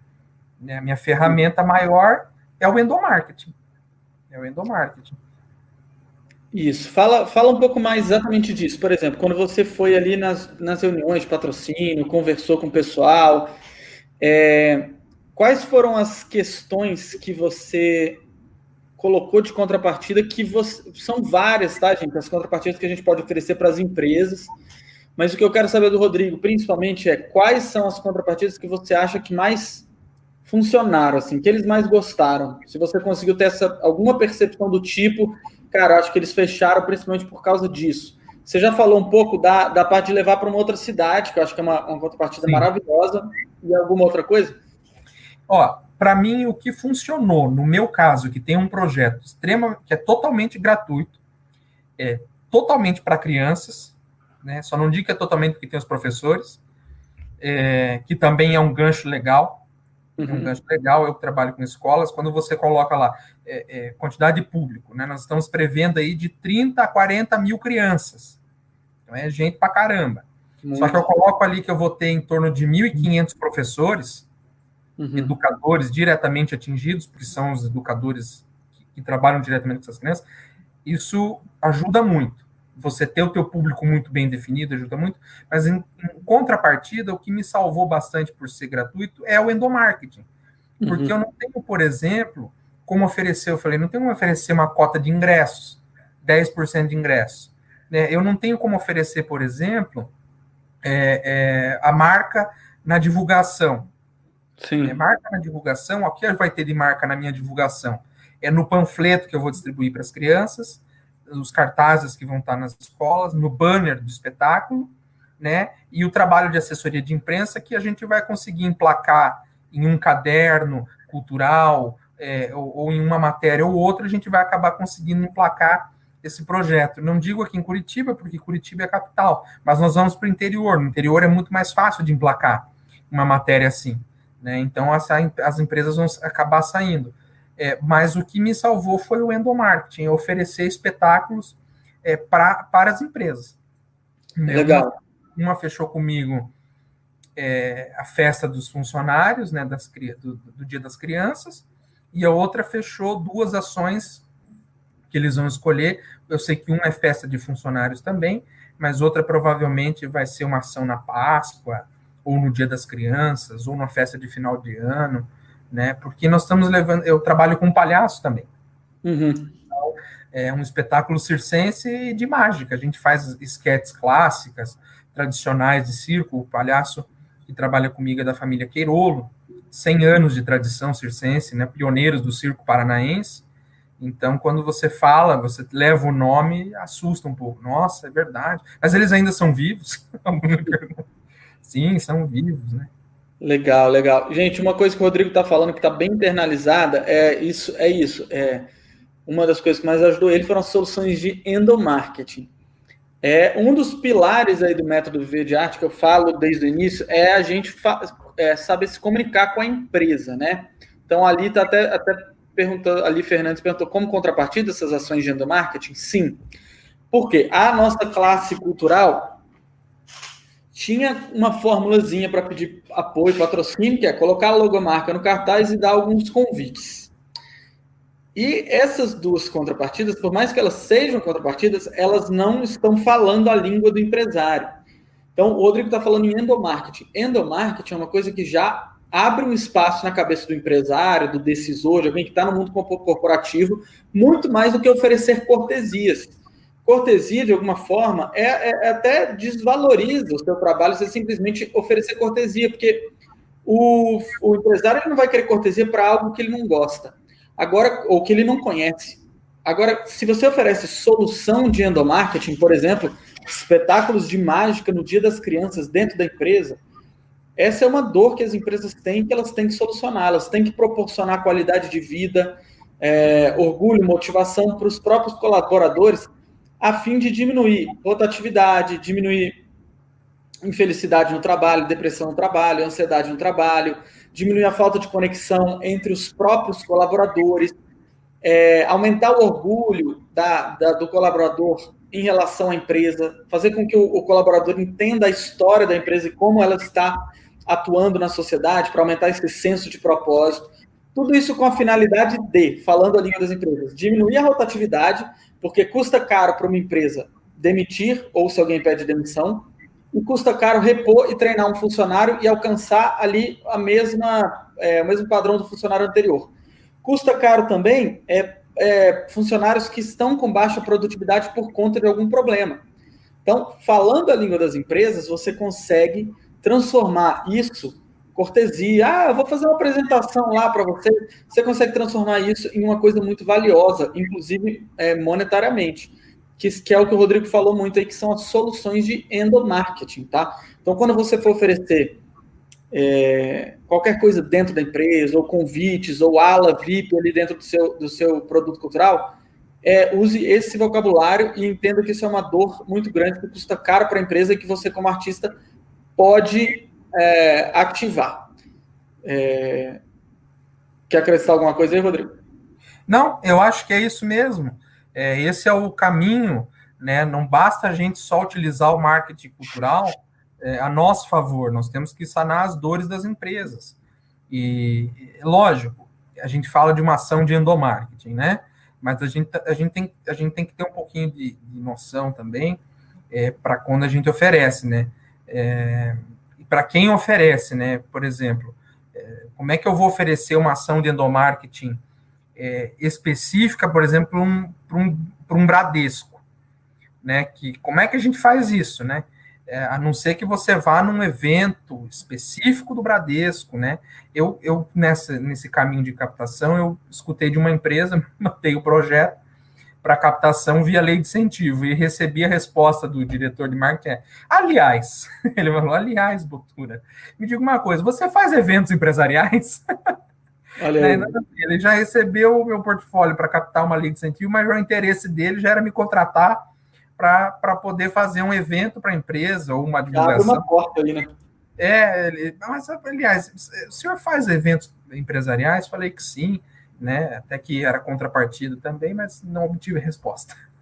Né? A minha ferramenta maior é o endomarketing. É o endomarketing. Isso. Fala, fala um pouco mais exatamente disso. Por exemplo, quando você foi ali nas, nas reuniões de patrocínio, conversou com o pessoal, é, quais foram as questões que você colocou de contrapartida, que você, são várias, tá, gente? As contrapartidas que a gente pode oferecer para as empresas. Mas o que eu quero saber do Rodrigo, principalmente, é quais são as contrapartidas que você acha que mais funcionaram, assim, que eles mais gostaram. Se você conseguiu ter essa, alguma percepção do tipo, cara, acho que eles fecharam principalmente por causa disso. Você já falou um pouco da, da parte de levar para uma outra cidade, que eu acho que é uma, uma contrapartida Sim. maravilhosa, e alguma outra coisa? Ó, para mim, o que funcionou, no meu caso, que tem um projeto extrema, que é totalmente gratuito, é totalmente para crianças, né? Só não digo que é totalmente porque tem os professores, é, que também é um gancho legal, Uhum. É um gancho legal, eu trabalho com escolas, quando você coloca lá é, é, quantidade de público, né? Nós estamos prevendo aí de 30 a 40 mil crianças. Então é gente pra caramba. Muito. Só que eu coloco ali que eu vou ter em torno de 1.500 professores, uhum. educadores diretamente atingidos, porque são os educadores que, que trabalham diretamente com essas crianças. Isso ajuda muito você ter o teu público muito bem definido ajuda muito, mas em, em, contrapartida, o que me salvou bastante por ser gratuito é o endomarketing. Porque uhum. eu não tenho, por exemplo, como oferecer, eu falei, não tenho como oferecer uma cota de ingressos, 10% de ingressos. Né? Eu não tenho como oferecer, por exemplo, é, é, a marca na divulgação. Sim. É, marca na divulgação, o que vai ter de marca na minha divulgação? É no panfleto que eu vou distribuir para as crianças, os cartazes que vão estar nas escolas, no banner do espetáculo, né? E o trabalho de assessoria de imprensa que a gente vai conseguir emplacar em um caderno cultural é, ou, ou, em uma matéria ou outra, a gente vai acabar conseguindo emplacar esse projeto. Não digo aqui em Curitiba, porque Curitiba é a capital, mas nós vamos para o interior. No interior é muito mais fácil de emplacar uma matéria assim. Né? Então, as, as empresas vão acabar saindo. É, mas o que me salvou foi o endomarketing, oferecer espetáculos é, pra, para as empresas. Legal. Uma, uma fechou comigo é, a festa dos funcionários, né, das, do, do, Dia das Crianças, e a outra fechou duas ações que eles vão escolher. Eu sei que uma é festa de funcionários também, mas outra provavelmente vai ser uma ação na Páscoa, ou no Dia das Crianças, ou na festa de final de ano né? Porque nós estamos levando. Eu trabalho com palhaço também. Uhum. Então, é um espetáculo circense de mágica. A gente faz esquetes clássicas, tradicionais de circo. O palhaço que trabalha comigo é da família Queirolo, 100 anos de tradição circense, né? Pioneiros do circo paranaense. Então, quando você fala, você leva o nome, assusta um pouco. Nossa, é verdade. Mas eles ainda são vivos? Sim, são vivos, né? Legal, legal. Gente, uma coisa que o Rodrigo está falando que está bem internalizada é isso, é isso. É uma das coisas que mais ajudou ele foram as soluções de endomarketing. É um dos pilares aí do método Viver de Arte que eu falo desde o início é a gente é, saber se comunicar com a empresa, né? Então ali está até, até perguntou, ali Fernandes perguntou como contrapartida essas ações de endomarketing? Sim. Porque a nossa classe cultural tinha uma formulazinha para pedir apoio, patrocínio, que é colocar a logomarca no cartaz e dar alguns convites. E essas duas contrapartidas, por mais que elas sejam contrapartidas, elas não estão falando a língua do empresário. Então, o Rodrigo está falando em endomarketing. Endomarketing é uma coisa que já abre um espaço na cabeça do empresário, do decisor, de alguém que está no mundo corporativo, muito mais do que oferecer cortesias. Cortesia, de alguma forma, é, é, é até desvaloriza o seu trabalho você simplesmente oferecer cortesia, porque o, o empresário não vai querer cortesia para algo que ele não gosta, agora ou que ele não conhece. Agora, se você oferece solução de endomarketing, por exemplo, espetáculos de mágica no Dia das Crianças dentro da empresa, essa é uma dor que as empresas têm que elas têm que solucionar, elas têm que proporcionar qualidade de vida, é, orgulho, motivação para os próprios colaboradores, a fim de diminuir rotatividade, diminuir infelicidade no trabalho, depressão no trabalho, ansiedade no trabalho, diminuir a falta de conexão entre os próprios colaboradores, é, aumentar o orgulho da, da, do colaborador em relação à empresa, fazer com que o, o colaborador entenda a história da empresa e como ela está atuando na sociedade para aumentar esse senso de propósito. Tudo isso com a finalidade de, falando a língua das empresas, diminuir a rotatividade, porque custa caro para uma empresa demitir, ou se alguém pede demissão, e custa caro repor e treinar um funcionário e alcançar ali a mesma, é, o mesmo padrão do funcionário anterior. Custa caro também é, é, funcionários que estão com baixa produtividade por conta de algum problema. Então, falando a língua das empresas, você consegue transformar isso, cortesia, ah, eu vou fazer uma apresentação lá para você, você consegue transformar isso em uma coisa muito valiosa, inclusive é, monetariamente, que, que é o que o Rodrigo falou muito aí, que são as soluções de endomarketing, tá? Então, quando você for oferecer é, qualquer coisa dentro da empresa, ou convites, ou ala VIP ali dentro do seu, do seu produto cultural, é, use esse vocabulário e entenda que isso é uma dor muito grande, que custa caro para a empresa e que você, como artista, pode é, ativar. É... Quer acrescentar alguma coisa aí, Rodrigo? Não, eu acho que é isso mesmo. É, esse é o caminho, né? Não basta a gente só utilizar o marketing cultural é, a nosso favor, nós temos que sanar as dores das empresas. E, lógico, a gente fala de uma ação de endomarketing, né? Mas a gente, a gente, tem, a gente tem que ter um pouquinho de, de noção também é, para quando a gente oferece, né? Para quem oferece, né? Por exemplo, é, como é que eu vou oferecer uma ação de endomarketing é, específica, por exemplo, para um, um, um Bradesco, né? Que como é que a gente faz isso, né? É, a não ser que você vá num evento específico do Bradesco, né? Eu, eu nessa, nesse caminho de captação, eu escutei de uma empresa, mandei o projeto, para captação via lei de incentivo e recebi a resposta do diretor de marketing. Aliás, ele falou, aliás, Botura, me diga uma coisa, você faz eventos empresariais? Né? Ele já recebeu o meu portfólio para captar uma lei de incentivo, mas o interesse dele já era me contratar para poder fazer um evento para a empresa ou uma divulgação. Abre uma porta ali, né? É, ele, mas aliás, o senhor faz eventos empresariais? Falei que sim né? Até que era contrapartida também, mas não obtive resposta.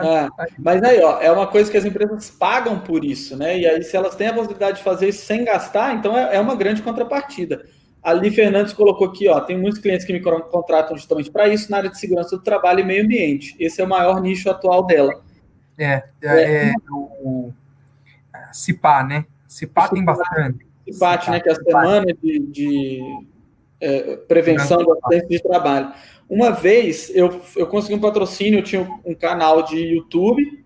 Ah, mas aí, ó, é uma coisa que as empresas pagam por isso, né? E aí, se elas têm a possibilidade de fazer isso sem gastar, então é, é uma grande contrapartida. Ali Fernandes colocou aqui, ó, tem muitos clientes que me contratam justamente para isso na área de segurança do trabalho e meio ambiente. Esse é o maior nicho atual dela. É, é, é o, o CIPA, né? CIPA tem bastante. CIPAT, né? Que é a semana de, de é, prevenção do acidente de trabalho. Uma vez eu, eu consegui um patrocínio, eu tinha um canal de YouTube,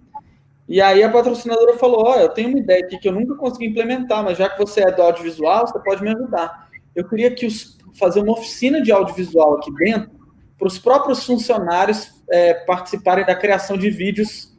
e aí a patrocinadora falou: Olha, eu tenho uma ideia aqui que eu nunca consegui implementar, mas já que você é do audiovisual, você pode me ajudar. Eu queria que os, fazer uma oficina de audiovisual aqui dentro, para os próprios funcionários é, participarem da criação de vídeos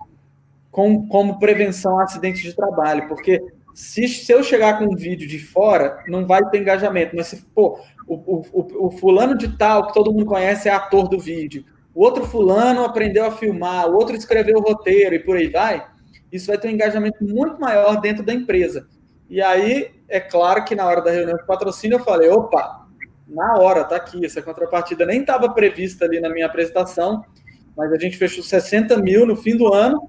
com, como prevenção a acidentes de trabalho, porque se, se eu chegar com um vídeo de fora, não vai ter engajamento, mas se, pô, o, o, o, fulano de tal, que todo mundo conhece, é ator do vídeo, o outro fulano aprendeu a filmar, o outro escreveu o roteiro e por aí vai, isso vai ter um engajamento muito maior dentro da empresa. E aí, é claro que na hora da reunião de patrocínio eu falei, opa, na hora, tá aqui, essa contrapartida nem estava prevista ali na minha apresentação, mas a gente fechou 60 mil no fim do ano,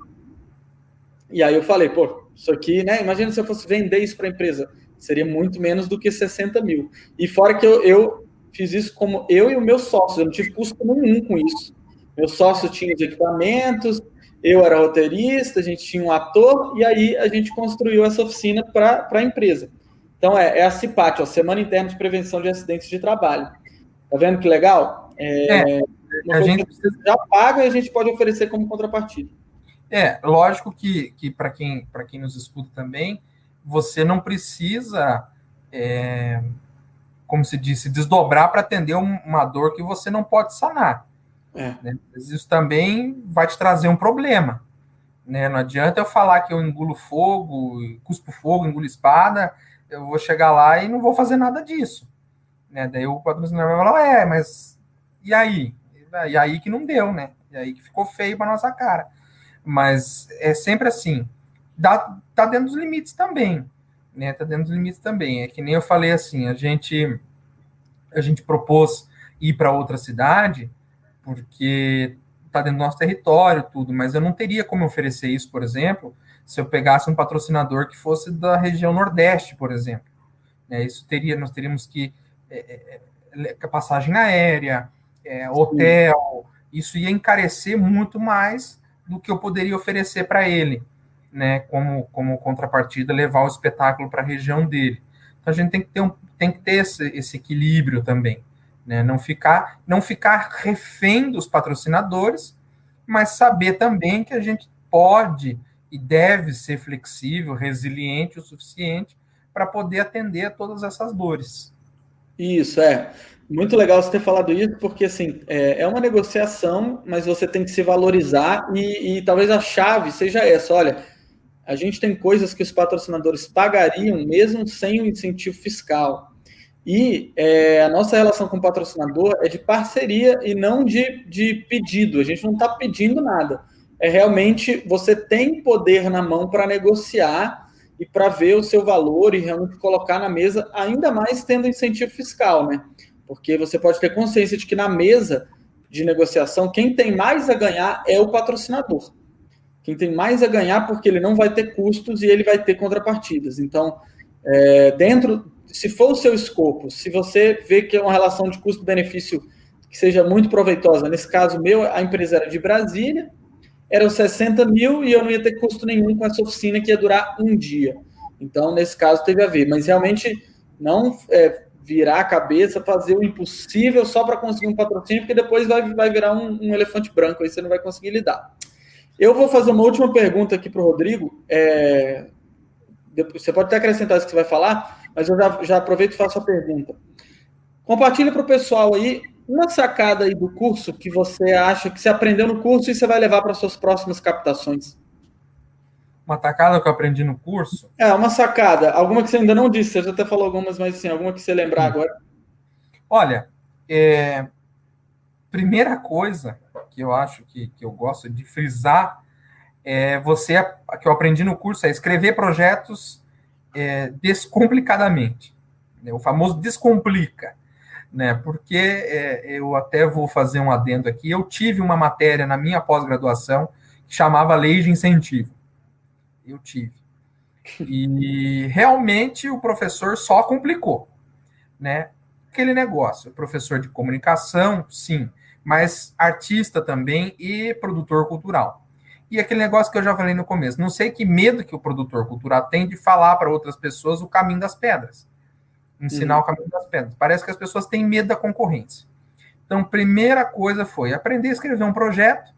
e aí eu falei, pô, isso aqui, né, imagina se eu fosse vender isso para a empresa, seria muito menos do que 60 mil. E fora que eu, eu fiz isso como eu e o meu sócio, eu não tive custo nenhum com isso. Meu sócio tinha os equipamentos, eu era roteirista, a gente tinha um ator, e aí a gente construiu essa oficina para a empresa. Então, é, é a CIPAT, ó, Semana Interna de Prevenção de Acidentes de Trabalho. Tá vendo que legal? É, é a gente já paga e a gente pode oferecer como contrapartida. É, lógico que, que para quem, quem nos escuta também, você não precisa, é, como se disse, desdobrar para atender uma dor que você não pode sanar. É. Né? Isso também vai te trazer um problema. Né? Não adianta eu falar que eu engulo fogo, cuspo fogo, engulo espada, eu vou chegar lá e não vou fazer nada disso. Né? Daí o patrocinador vai falar, é, mas e aí? E aí que não deu, né? E aí que ficou feio para nossa cara. Mas é sempre assim, dá, tá dentro dos limites também, né? Tá dentro dos limites também. É que nem eu falei assim, a gente a gente propôs ir para outra cidade porque tá dentro do nosso território tudo, mas eu não teria como oferecer isso, por exemplo, se eu pegasse um patrocinador que fosse da região Nordeste, por exemplo. É, isso teria, nós teríamos que é, é, é passagem aérea, é, hotel, isso ia encarecer muito mais do que eu poderia oferecer para ele né, como, como contrapartida, levar o espetáculo para a região dele. Então a gente tem que ter, um, tem que ter esse, esse equilíbrio também, né, não ficar não ficar refém dos patrocinadores, mas saber também que a gente pode e deve ser flexível, resiliente o suficiente para poder atender a todas essas dores. Isso, é. Muito legal você ter falado isso, porque assim, é, é uma negociação, mas você tem que se valorizar e, e talvez a chave seja essa, olha, a gente tem coisas que os patrocinadores pagariam mesmo sem o incentivo fiscal. E é, a nossa relação com o patrocinador é de parceria e não de, de pedido. A gente não está pedindo nada. É realmente você tem poder na mão para negociar e para ver o seu valor e realmente colocar na mesa, ainda mais tendo incentivo fiscal, né? Porque você pode ter consciência de que na mesa de negociação, quem tem mais a ganhar é o patrocinador. Quem tem mais a ganhar porque ele não vai ter custos e ele vai ter contrapartidas. Então, é, dentro, se for o seu escopo, se você vê que é uma relação de custo-benefício que seja muito proveitosa, nesse caso meu, a empresa era de Brasília, eram 60 mil e eu não ia ter custo nenhum com essa oficina que ia durar um dia. Então, nesse caso, teve a ver. Mas realmente não é, virar a cabeça, fazer o impossível só para conseguir um patrocínio, porque depois vai, vai virar um, um elefante branco, aí você não vai conseguir lidar. Eu vou fazer uma última pergunta aqui para o Rodrigo. É... Você pode até acrescentar isso que você vai falar, mas eu já, já aproveito e faço a pergunta. Compartilha para o pessoal aí uma sacada aí do curso que você acha que você aprendeu no curso e você vai levar para suas próximas captações. Uma sacada que eu aprendi no curso? É, uma sacada. Alguma que você ainda não disse, você já até falou algumas, mas assim, alguma que você lembrar agora. Olha, é... primeira coisa que eu acho que, que eu gosto de frisar é você que eu aprendi no curso é escrever projetos é, descomplicadamente. Né? O famoso descomplica. Né? Porque é, eu até vou fazer um adendo aqui. Eu tive uma matéria na minha pós-graduação que chamava Lei de Incentivo. Eu tive. E realmente o professor só complicou. Né? Aquele negócio, professor de comunicação, sim mas artista também e produtor cultural. E aquele negócio que eu já falei no começo, não sei que medo que o produtor cultural tem de falar para outras pessoas o caminho das pedras. Ensinar uhum. o caminho das pedras. Parece que as pessoas têm medo da concorrência. Então, primeira coisa foi aprender a escrever um projeto,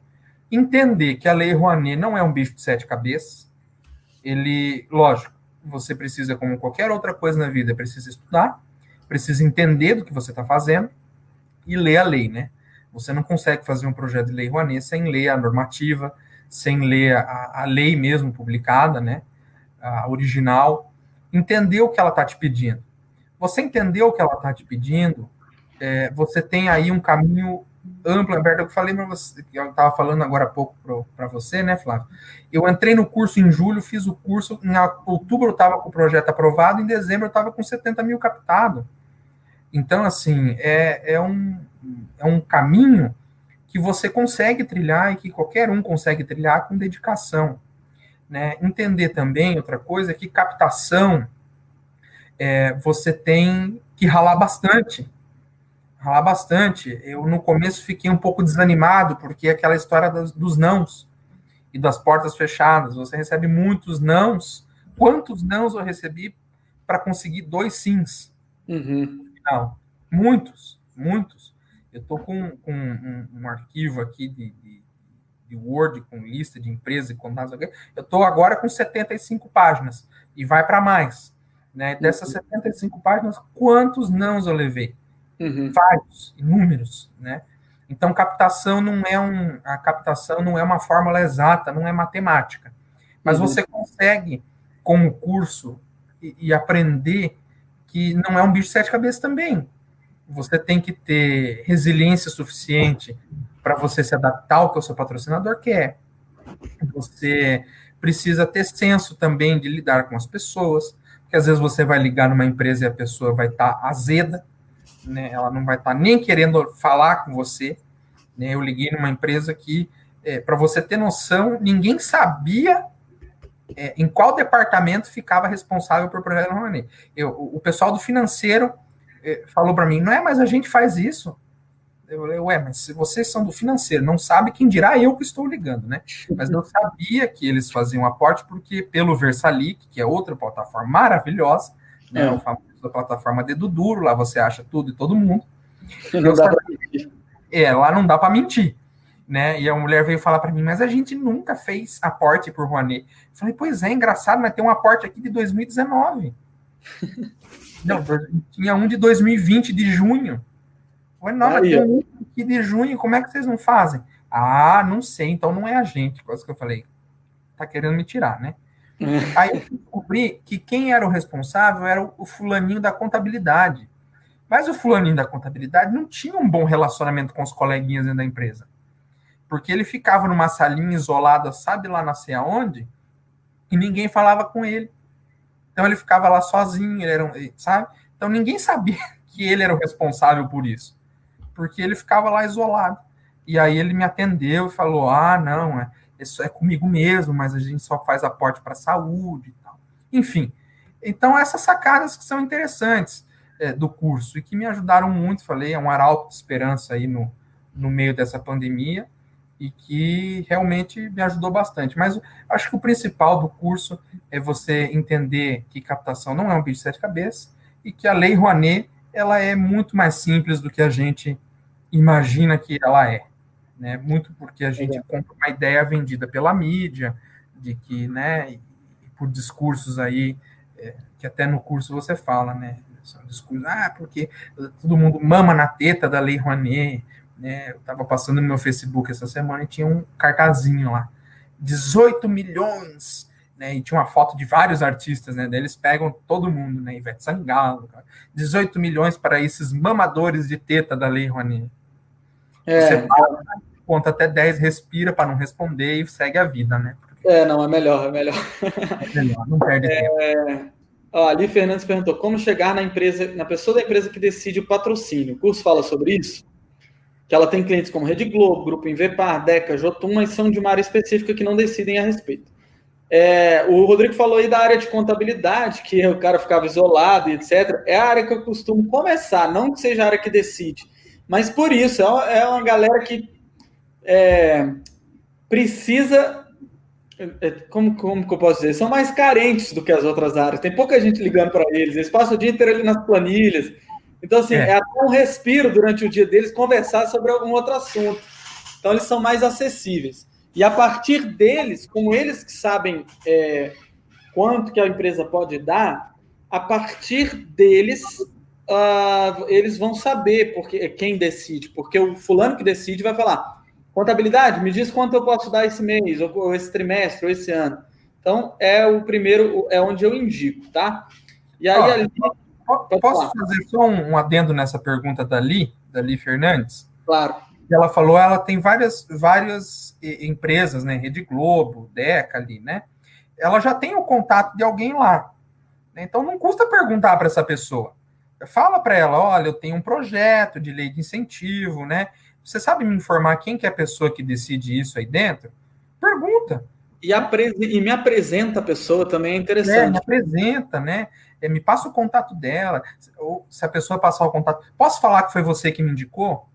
entender que a Lei Rouanet não é um bicho de sete cabeças. Ele, lógico, você precisa, como qualquer outra coisa na vida, precisa estudar, precisa entender do que você está fazendo e ler a lei, né? Você não consegue fazer um projeto de lei Rouanet sem ler a normativa, sem ler a, a lei mesmo publicada, né? A original, entender o que ela está te pedindo. Você entendeu o que ela está te pedindo, é, você tem aí um caminho amplo, aberto. Eu falei para você, que eu estava falando agora há pouco para você, né, Flávio? Eu entrei no curso em julho, fiz o curso, em outubro eu estava com o projeto aprovado, em dezembro eu estava com 70 mil captado. Então, assim, é, é, um, é um caminho que você consegue trilhar e que qualquer um consegue trilhar com dedicação. Né? Entender também, outra coisa, é que captação é, você tem que ralar bastante ralar bastante. Eu, no começo, fiquei um pouco desanimado, porque é aquela história dos, dos nãos e das portas fechadas. Você recebe muitos nãos. Quantos nãos eu recebi para conseguir dois sims? Uhum. Não, muitos, muitos. Eu estou com, com um, um, arquivo aqui de, de, de, Word, com lista de empresas e contatos. Eu estou agora com 75 páginas e vai para mais. Né? Dessas 75 páginas, quantos nãos eu levei? Uhum. Vários, inúmeros, né? Então, captação não é um, a captação não é uma fórmula exata, não é matemática. Mas uhum. você consegue, com o curso, e, e, aprender que não é um bicho de sete cabeças também. Você tem que ter resiliência suficiente para você se adaptar ao que o seu patrocinador quer. Você precisa ter senso também de lidar com as pessoas, porque às vezes você vai ligar numa empresa e a pessoa vai estar tá azeda, né? Ela não vai estar tá nem querendo falar com você. Né? Eu liguei numa empresa que, é, para você ter noção, ninguém sabia é, em qual departamento ficava responsável por projeto Rouanet. Eu, o pessoal do financeiro é, falou para mim, não é, mas a gente faz isso. Eu falei, ué, mas se vocês são do financeiro, não sabe quem dirá eu que estou ligando, né? Mas eu sabia que eles faziam aporte porque pelo Versalic, que é outra plataforma maravilhosa, né, é. o famoso da plataforma Dedo Duro, lá você acha tudo e todo mundo. Não dá. É, lá não dá para mentir. Né? E a mulher veio falar para mim, mas a gente nunca fez aporte por Rouanet. Eu falei, pois é, engraçado, mas tem um aporte aqui de 2019. não, tinha um de 2020, de junho. Eu falei, não, mas tem um aqui de junho, como é que vocês não fazem? Ah, não sei, então não é a gente. Quase que eu falei, tá querendo me tirar, né? Aí eu descobri que quem era o responsável era o fulaninho da contabilidade. Mas o fulaninho da contabilidade não tinha um bom relacionamento com os coleguinhas dentro da empresa. Porque ele ficava numa salinha isolada, sabe lá não sei aonde, e ninguém falava com ele. Então ele ficava lá sozinho, ele era, sabe? Então ninguém sabia que ele era o responsável por isso. Porque ele ficava lá isolado. E aí ele me atendeu e falou: "Ah, não, é isso é comigo mesmo, mas a gente só faz aporte para a saúde e tal. Enfim, então essas sacadas que são interessantes é, do curso e que me ajudaram muito, falei, é um arauto de esperança aí no, no meio dessa pandemia e que realmente me ajudou bastante. Mas acho que o principal do curso é você entender que captação não é um bicho de sete cabeças e que a lei Rouanet ela é muito mais simples do que a gente imagina que ela é né? Muito porque a gente é. compra uma ideia vendida pela mídia, de que, né, por discursos aí, é, que até no curso você fala, né? São discursos, ah, porque todo mundo mama na teta da Lei Rouanet, né? Eu estava passando no meu Facebook essa semana e tinha um cartazinho lá, 18 milhões, né? E tinha uma foto de vários artistas, né? Eles pegam todo mundo, né? Ivete Sangalo, 18 milhões para esses mamadores de teta da Lei Rouanet. É, você fala, conta até 10, respira para não responder e segue a vida, né? Porque... É, não, é melhor, é melhor. É melhor, não perde é... tempo. Ó, Ali Fernandes perguntou como chegar na empresa, na pessoa da empresa que decide o patrocínio. O curso fala sobre isso? Que ela tem clientes como Rede Globo, Grupo Invepar, Deca, Jotun, mas são de uma área específica que não decidem a respeito. É, o Rodrigo falou aí da área de contabilidade, que o cara ficava isolado e etc. É a área que eu costumo começar, não que seja a área que decide. Mas por isso, é uma, é uma galera que é, precisa. É, como, como que eu posso dizer? São mais carentes do que as outras áreas. Tem pouca gente ligando para eles. Eles passam o dia inteiro ali nas planilhas. Então, assim, é. é até um respiro durante o dia deles conversar sobre algum outro assunto. Então, eles são mais acessíveis. E a partir deles, como eles que sabem é, quanto que a empresa pode dar, a partir deles uh, eles vão saber porque quem decide, porque o fulano que decide vai falar: contabilidade, me diz quanto eu posso dar esse mês, ou, ou esse trimestre, ou esse ano. Então, é o primeiro, é onde eu indico, tá? E aí, ali, Posso fazer só um, um adendo nessa pergunta da Li, da Li Fernandes? Claro. Ela falou, ela tem várias, várias empresas, né? Rede Globo, Deca ali, né? Ela já tem o contato de alguém lá. Né? Então não custa perguntar para essa pessoa. Fala para ela, olha, eu tenho um projeto de lei de incentivo, né? Você sabe me informar quem que é a pessoa que decide isso aí dentro? Pergunta. E, e me apresenta a pessoa também é interessante. É, me apresenta, né? É, me passa o contato dela, ou se a pessoa passar o contato. Posso falar que foi você que me indicou?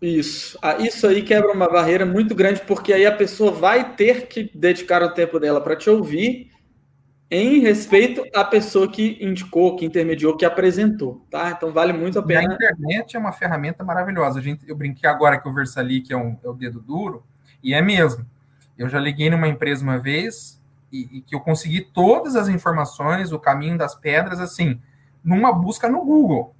Isso. Ah, isso aí quebra uma barreira muito grande, porque aí a pessoa vai ter que dedicar o tempo dela para te ouvir em respeito à pessoa que indicou, que intermediou, que apresentou, tá? Então vale muito a pena. a internet é uma ferramenta maravilhosa. A gente, eu brinquei agora que o Versali é, um, é o dedo duro, e é mesmo. Eu já liguei numa empresa uma vez, e, e, que eu consegui todas as informações, o caminho das pedras, assim, numa busca no Google.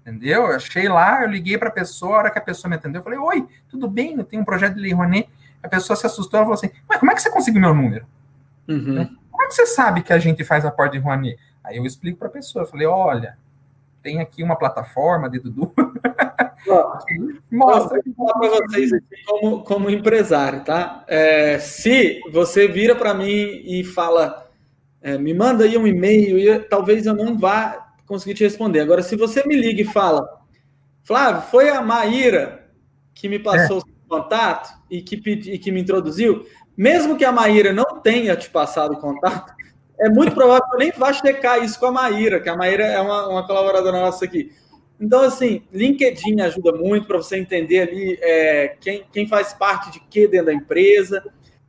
Entendeu? Eu achei lá, eu liguei para a pessoa, a hora que a pessoa me atendeu, eu falei, oi, tudo bem? Eu tenho um projeto de Lei Rouanet. A pessoa se assustou, ela falou assim, mas como é que você conseguiu meu número? Uhum. Como é que você sabe que a gente faz a porta de Rouanet? Aí eu explico para a pessoa, eu falei, olha, tem aqui uma plataforma de Dudu. Mostra. Eu vou falar para vocês aqui como, como empresário, tá? É, se você vira para mim e fala, é, me manda aí um e-mail, e talvez eu não vá conseguir te responder. Agora, se você me liga e fala, Flávio, foi a Maíra que me passou é. o contato e que, e que me introduziu, mesmo que a Maíra não tenha te passado contato, é muito provável que eu nem vá checar isso com a Maíra, que a Maíra é uma, uma colaboradora nossa aqui. Então, assim, LinkedIn ajuda muito para você entender ali é, quem, quem faz parte de que dentro da empresa.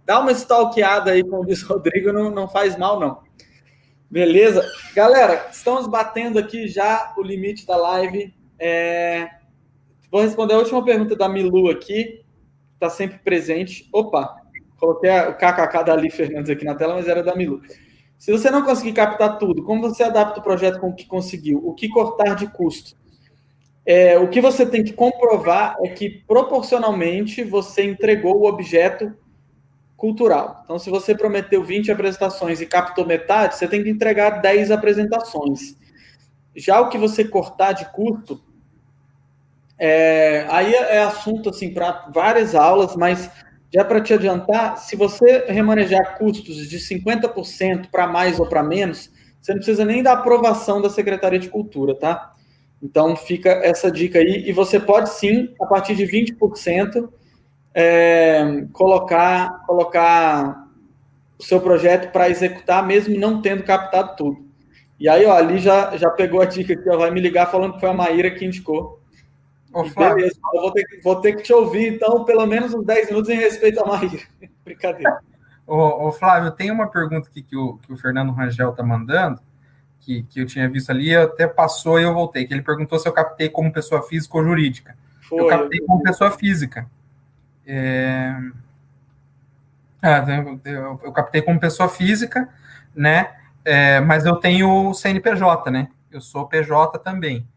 Dá uma stalkeada aí, diz o Rodrigo, não, não faz mal, não. Beleza? Galera, estamos batendo aqui já o limite da live. É... Vou responder a última pergunta da Milu aqui, está sempre presente. Opa, coloquei o KKK da Ali Fernandes aqui na tela, mas era da Milu. Se você não conseguir captar tudo, como você adapta o projeto com o que conseguiu? O que cortar de custo? É, o que você tem que comprovar é que proporcionalmente você entregou o objeto cultural. Então, se você prometeu 20 apresentações e captou metade, você tem que entregar 10 apresentações. Já o que você cortar de custo, é, aí é assunto assim para várias aulas, mas já para te adiantar, se você remanejar custos de 50% para mais ou para menos, você não precisa nem da aprovação da Secretaria de Cultura, tá? Então fica essa dica aí, e você pode sim, a partir de 20%, é, colocar, colocar o seu projeto para executar, mesmo não tendo captado tudo. E aí, ó, ali já, já pegou a dica aqui, ó, vai me ligar falando que foi a Maíra que indicou. Ô, Beleza, vou ter, vou ter que te ouvir, então, pelo menos uns 10 minutos em respeito à Maíra. Brincadeira. Ô, ô, Flávio, tem uma pergunta aqui que o, que o Fernando Rangel está mandando, que, que eu tinha visto ali, até passou e eu voltei, que ele perguntou se eu captei como pessoa física ou jurídica. Foi, eu captei eu... como pessoa física. É... Ah, eu, eu, captei como pessoa física, né? É, mas eu tenho CNPJ, né? Eu sou PJ também.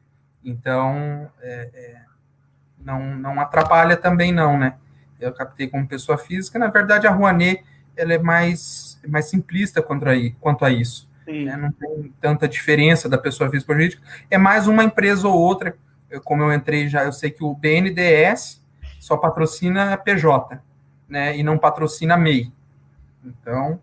Então, é, é não, não atrapalha também não, né? Eu captei como pessoa física. Na verdade, a Rouanet ela é mais, mais simplista quanto a, quanto a isso. Né? Não tem tanta diferença da pessoa física para jurídica. É mais uma empresa ou outra. Eu, como eu entrei já, eu sei que o BNDES só patrocina PJ, né? E não patrocina MEI. Então.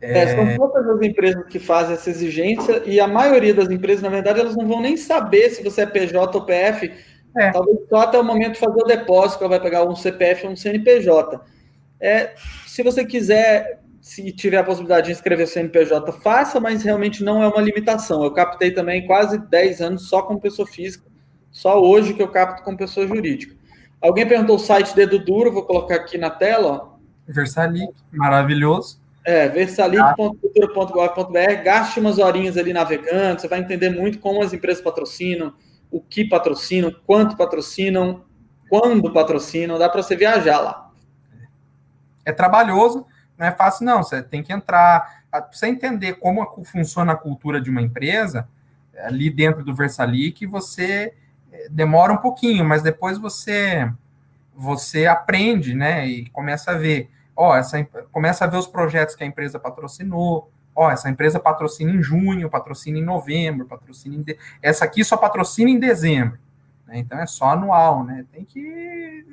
É... É, são poucas as empresas que fazem essa exigência, e a maioria das empresas, na verdade, elas não vão nem saber se você é PJ ou PF é. Talvez só até o momento de fazer o depósito, que ela vai pegar um CPF ou um CNPJ. É, se você quiser, se tiver a possibilidade de inscrever CNPJ, faça, mas realmente não é uma limitação. Eu captei também quase 10 anos só como pessoa física, só hoje que eu capto como pessoa jurídica. Alguém perguntou o site Dedo Duro, vou colocar aqui na tela. Versalic, maravilhoso. É, versalic.cultura.gov.br, gaste umas horinhas ali navegando, você vai entender muito como as empresas patrocinam, o que patrocinam, quanto patrocinam, quando patrocinam, dá para você viajar lá. É trabalhoso, não é fácil não, você tem que entrar, para você entender como funciona a cultura de uma empresa, ali dentro do Versalic, você é, demora um pouquinho, mas depois você você aprende, né? E começa a ver, ó, essa começa a ver os projetos que a empresa patrocinou, ó, essa empresa patrocina em junho, patrocina em novembro, patrocina em de... essa aqui só patrocina em dezembro, né? então é só anual, né? Tem que,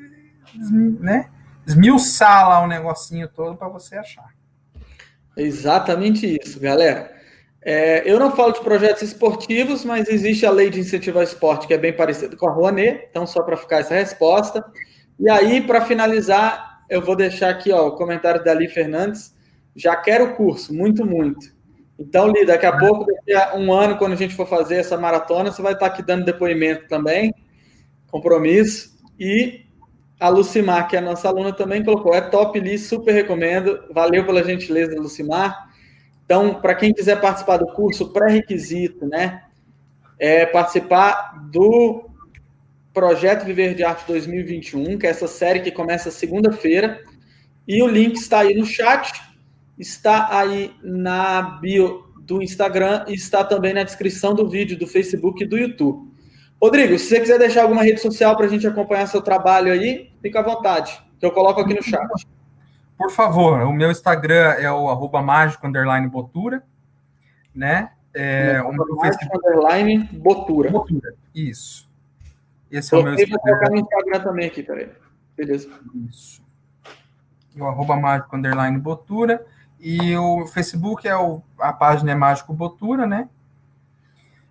né? Esmiuçar lá o negocinho todo para você achar. Exatamente isso, galera. É, eu não falo de projetos esportivos, mas existe a lei de incentivo ao esporte que é bem parecida com a Rouanet, então só para ficar essa resposta. E aí, para finalizar, eu vou deixar aqui ó, o comentário da Ali Fernandes. Já quero o curso, muito, muito. Então, Li, daqui a pouco, daqui a um ano, quando a gente for fazer essa maratona, você vai estar aqui dando depoimento também, compromisso. E a Lucimar, que é a nossa aluna, também colocou. É top, Li, super recomendo. Valeu pela gentileza, Lucimar. Então, para quem quiser participar do curso, pré-requisito, né? É participar do Projeto Viver de Arte 2021, que é essa série que começa segunda-feira. E o link está aí no chat, está aí na bio do Instagram e está também na descrição do vídeo do Facebook e do YouTube. Rodrigo, se você quiser deixar alguma rede social para a gente acompanhar seu trabalho aí, fica à vontade, que eu coloco aqui no chat. Por favor, o meu Instagram é o arroba mágico underline botura, né? É, o meu mágico underline botura. botura. Isso. Esse é o meu Instagram. Vou colocar no Instagram também aqui, peraí. Beleza. Isso. O arroba mágico underline botura. E o Facebook é o, a página é Mágico Botura, né?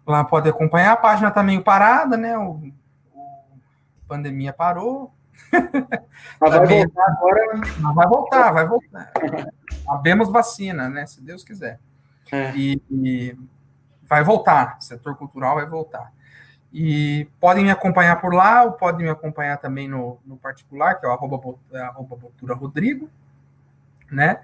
Lá pode acompanhar. A página está meio parada, né? O, o pandemia parou. Mas vai voltar agora. Mas vai voltar, vai voltar. Abemos vacina, né? Se Deus quiser. É. E, e, vai voltar. O setor cultural vai voltar. E podem me acompanhar por lá, ou podem me acompanhar também no, no particular, que é o arroba, arroba Botura Rodrigo, né?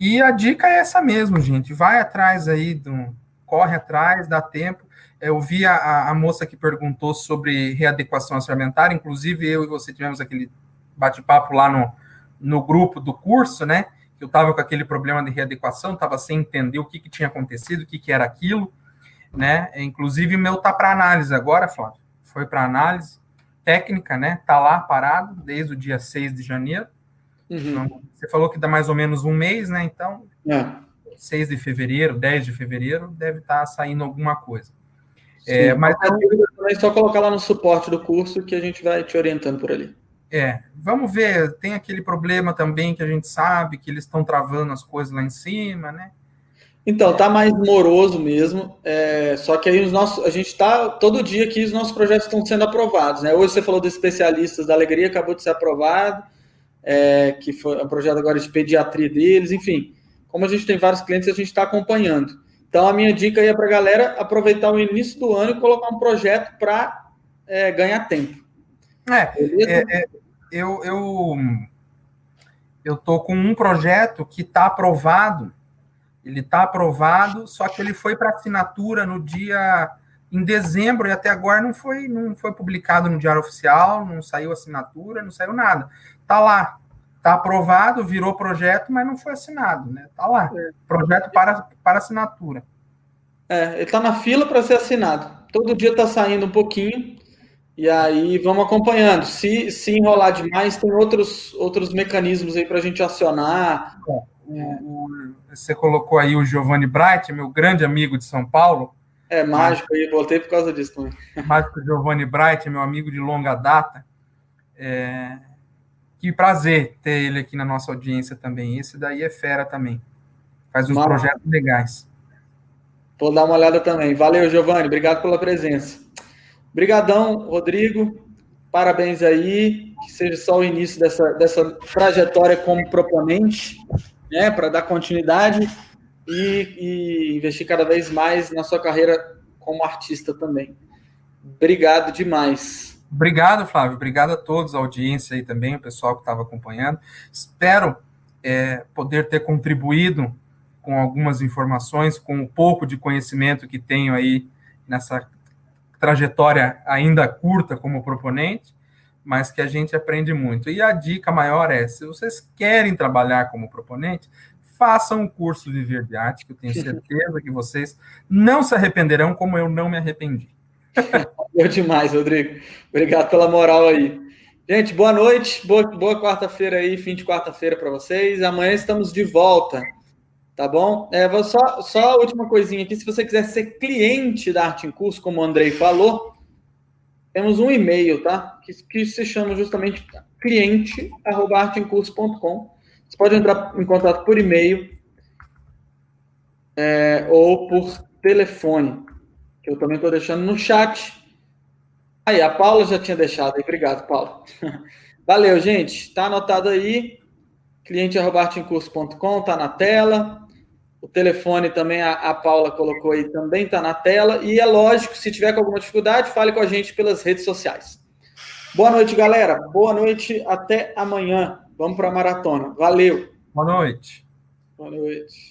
E a dica é essa mesmo, gente. Vai atrás aí, do, corre atrás, dá tempo. Eu vi a, a moça que perguntou sobre readequação orçamentária, inclusive eu e você tivemos aquele bate-papo lá no, no grupo do curso, né? Eu estava com aquele problema de readequação, estava sem entender o que, que tinha acontecido, o que, que era aquilo né? Inclusive, o meu tá para análise agora, Flávio. Foi para análise técnica, né? Tá lá parado desde o dia 6 de janeiro. Uhum. Então, você falou que dá mais ou menos um mês, né? Então, é. 6 de fevereiro, 10 de fevereiro, deve estar tá saindo alguma coisa. É, mas é só colocar lá no suporte do curso que a gente vai te orientando por ali. É, vamos ver, tem aquele problema também que a gente sabe que eles estão travando as coisas lá em cima, né? Então, tá mais moroso mesmo. É, só que aí os nossos, a gente está todo dia aqui os nossos projetos estão sendo aprovados. Né? Hoje você falou dos especialistas da alegria, acabou de ser aprovado, é, que foi um projeto agora de pediatria deles, enfim. Como a gente tem vários clientes, a gente está acompanhando. Então, a minha dica aí é para a galera aproveitar o início do ano e colocar um projeto para é, ganhar tempo. É, é, é, eu, eu, eu tô com um projeto que está aprovado ele está aprovado, só que ele foi para assinatura no dia em dezembro e até agora não foi não foi publicado no diário oficial, não saiu assinatura, não saiu nada. Tá lá, tá aprovado, virou projeto, mas não foi assinado, né? Tá lá, é. projeto para para assinatura. É, ele está na fila para ser assinado. Todo dia está saindo um pouquinho. E aí vamos acompanhando. Se, se enrolar demais, tem outros, outros mecanismos aí para a gente acionar. É o, você colocou aí o Giovanni Bright, meu grande amigo de São Paulo. É mágico aí, voltei por causa disso também. Mágico Giovanni Bright, meu amigo de longa data. É... Que prazer ter ele aqui na nossa audiência também. Esse daí é fera também. Faz uns projetos legais. Vou dar uma olhada também. Valeu, Giovanni. Obrigado pela presença. Obrigadão, Rodrigo. Parabéns aí. Que seja só o início dessa, dessa trajetória como proponente né, para dar continuidade e, e, investir cada vez mais na sua carreira como artista também. Obrigado demais. Obrigado, Flávio. Obrigado a todos, a audiência aí também, o pessoal que estava acompanhando. Espero é, poder ter contribuído com algumas informações, com o pouco de conhecimento que tenho aí nessa trajetória ainda curta como proponente mas que a gente aprende muito. E a dica maior é: se vocês querem trabalhar como proponente, façam o curso Viver de Arte, que eu tenho certeza que vocês não se arrependerão como eu não me arrependi. Deu demais, Rodrigo. Obrigado pela moral aí. Gente, boa noite, boa, boa quarta-feira aí, fim de quarta-feira para vocês. Amanhã estamos de volta, tá bom? É, vou só, só a última coisinha aqui. Se você quiser ser cliente da Arte em Curso, como o Andrei falou, temos um e-mail, tá? Que, que se chama justamente cliente.arteemcurso.com. Você pode entrar em contato por e-mail é, ou por telefone, que eu também estou deixando no chat. Aí, a Paula já tinha deixado aí. Obrigado, Paula. Valeu, gente. Está anotado aí. cliente.arteemcurso.com, está na tela. O telefone também, a, a Paula colocou aí, também está na tela. E é lógico, se tiver com alguma dificuldade, fale com a gente pelas redes sociais. Boa noite, galera. Boa noite. Até amanhã. Vamos para a maratona. Valeu. Boa noite. Boa noite.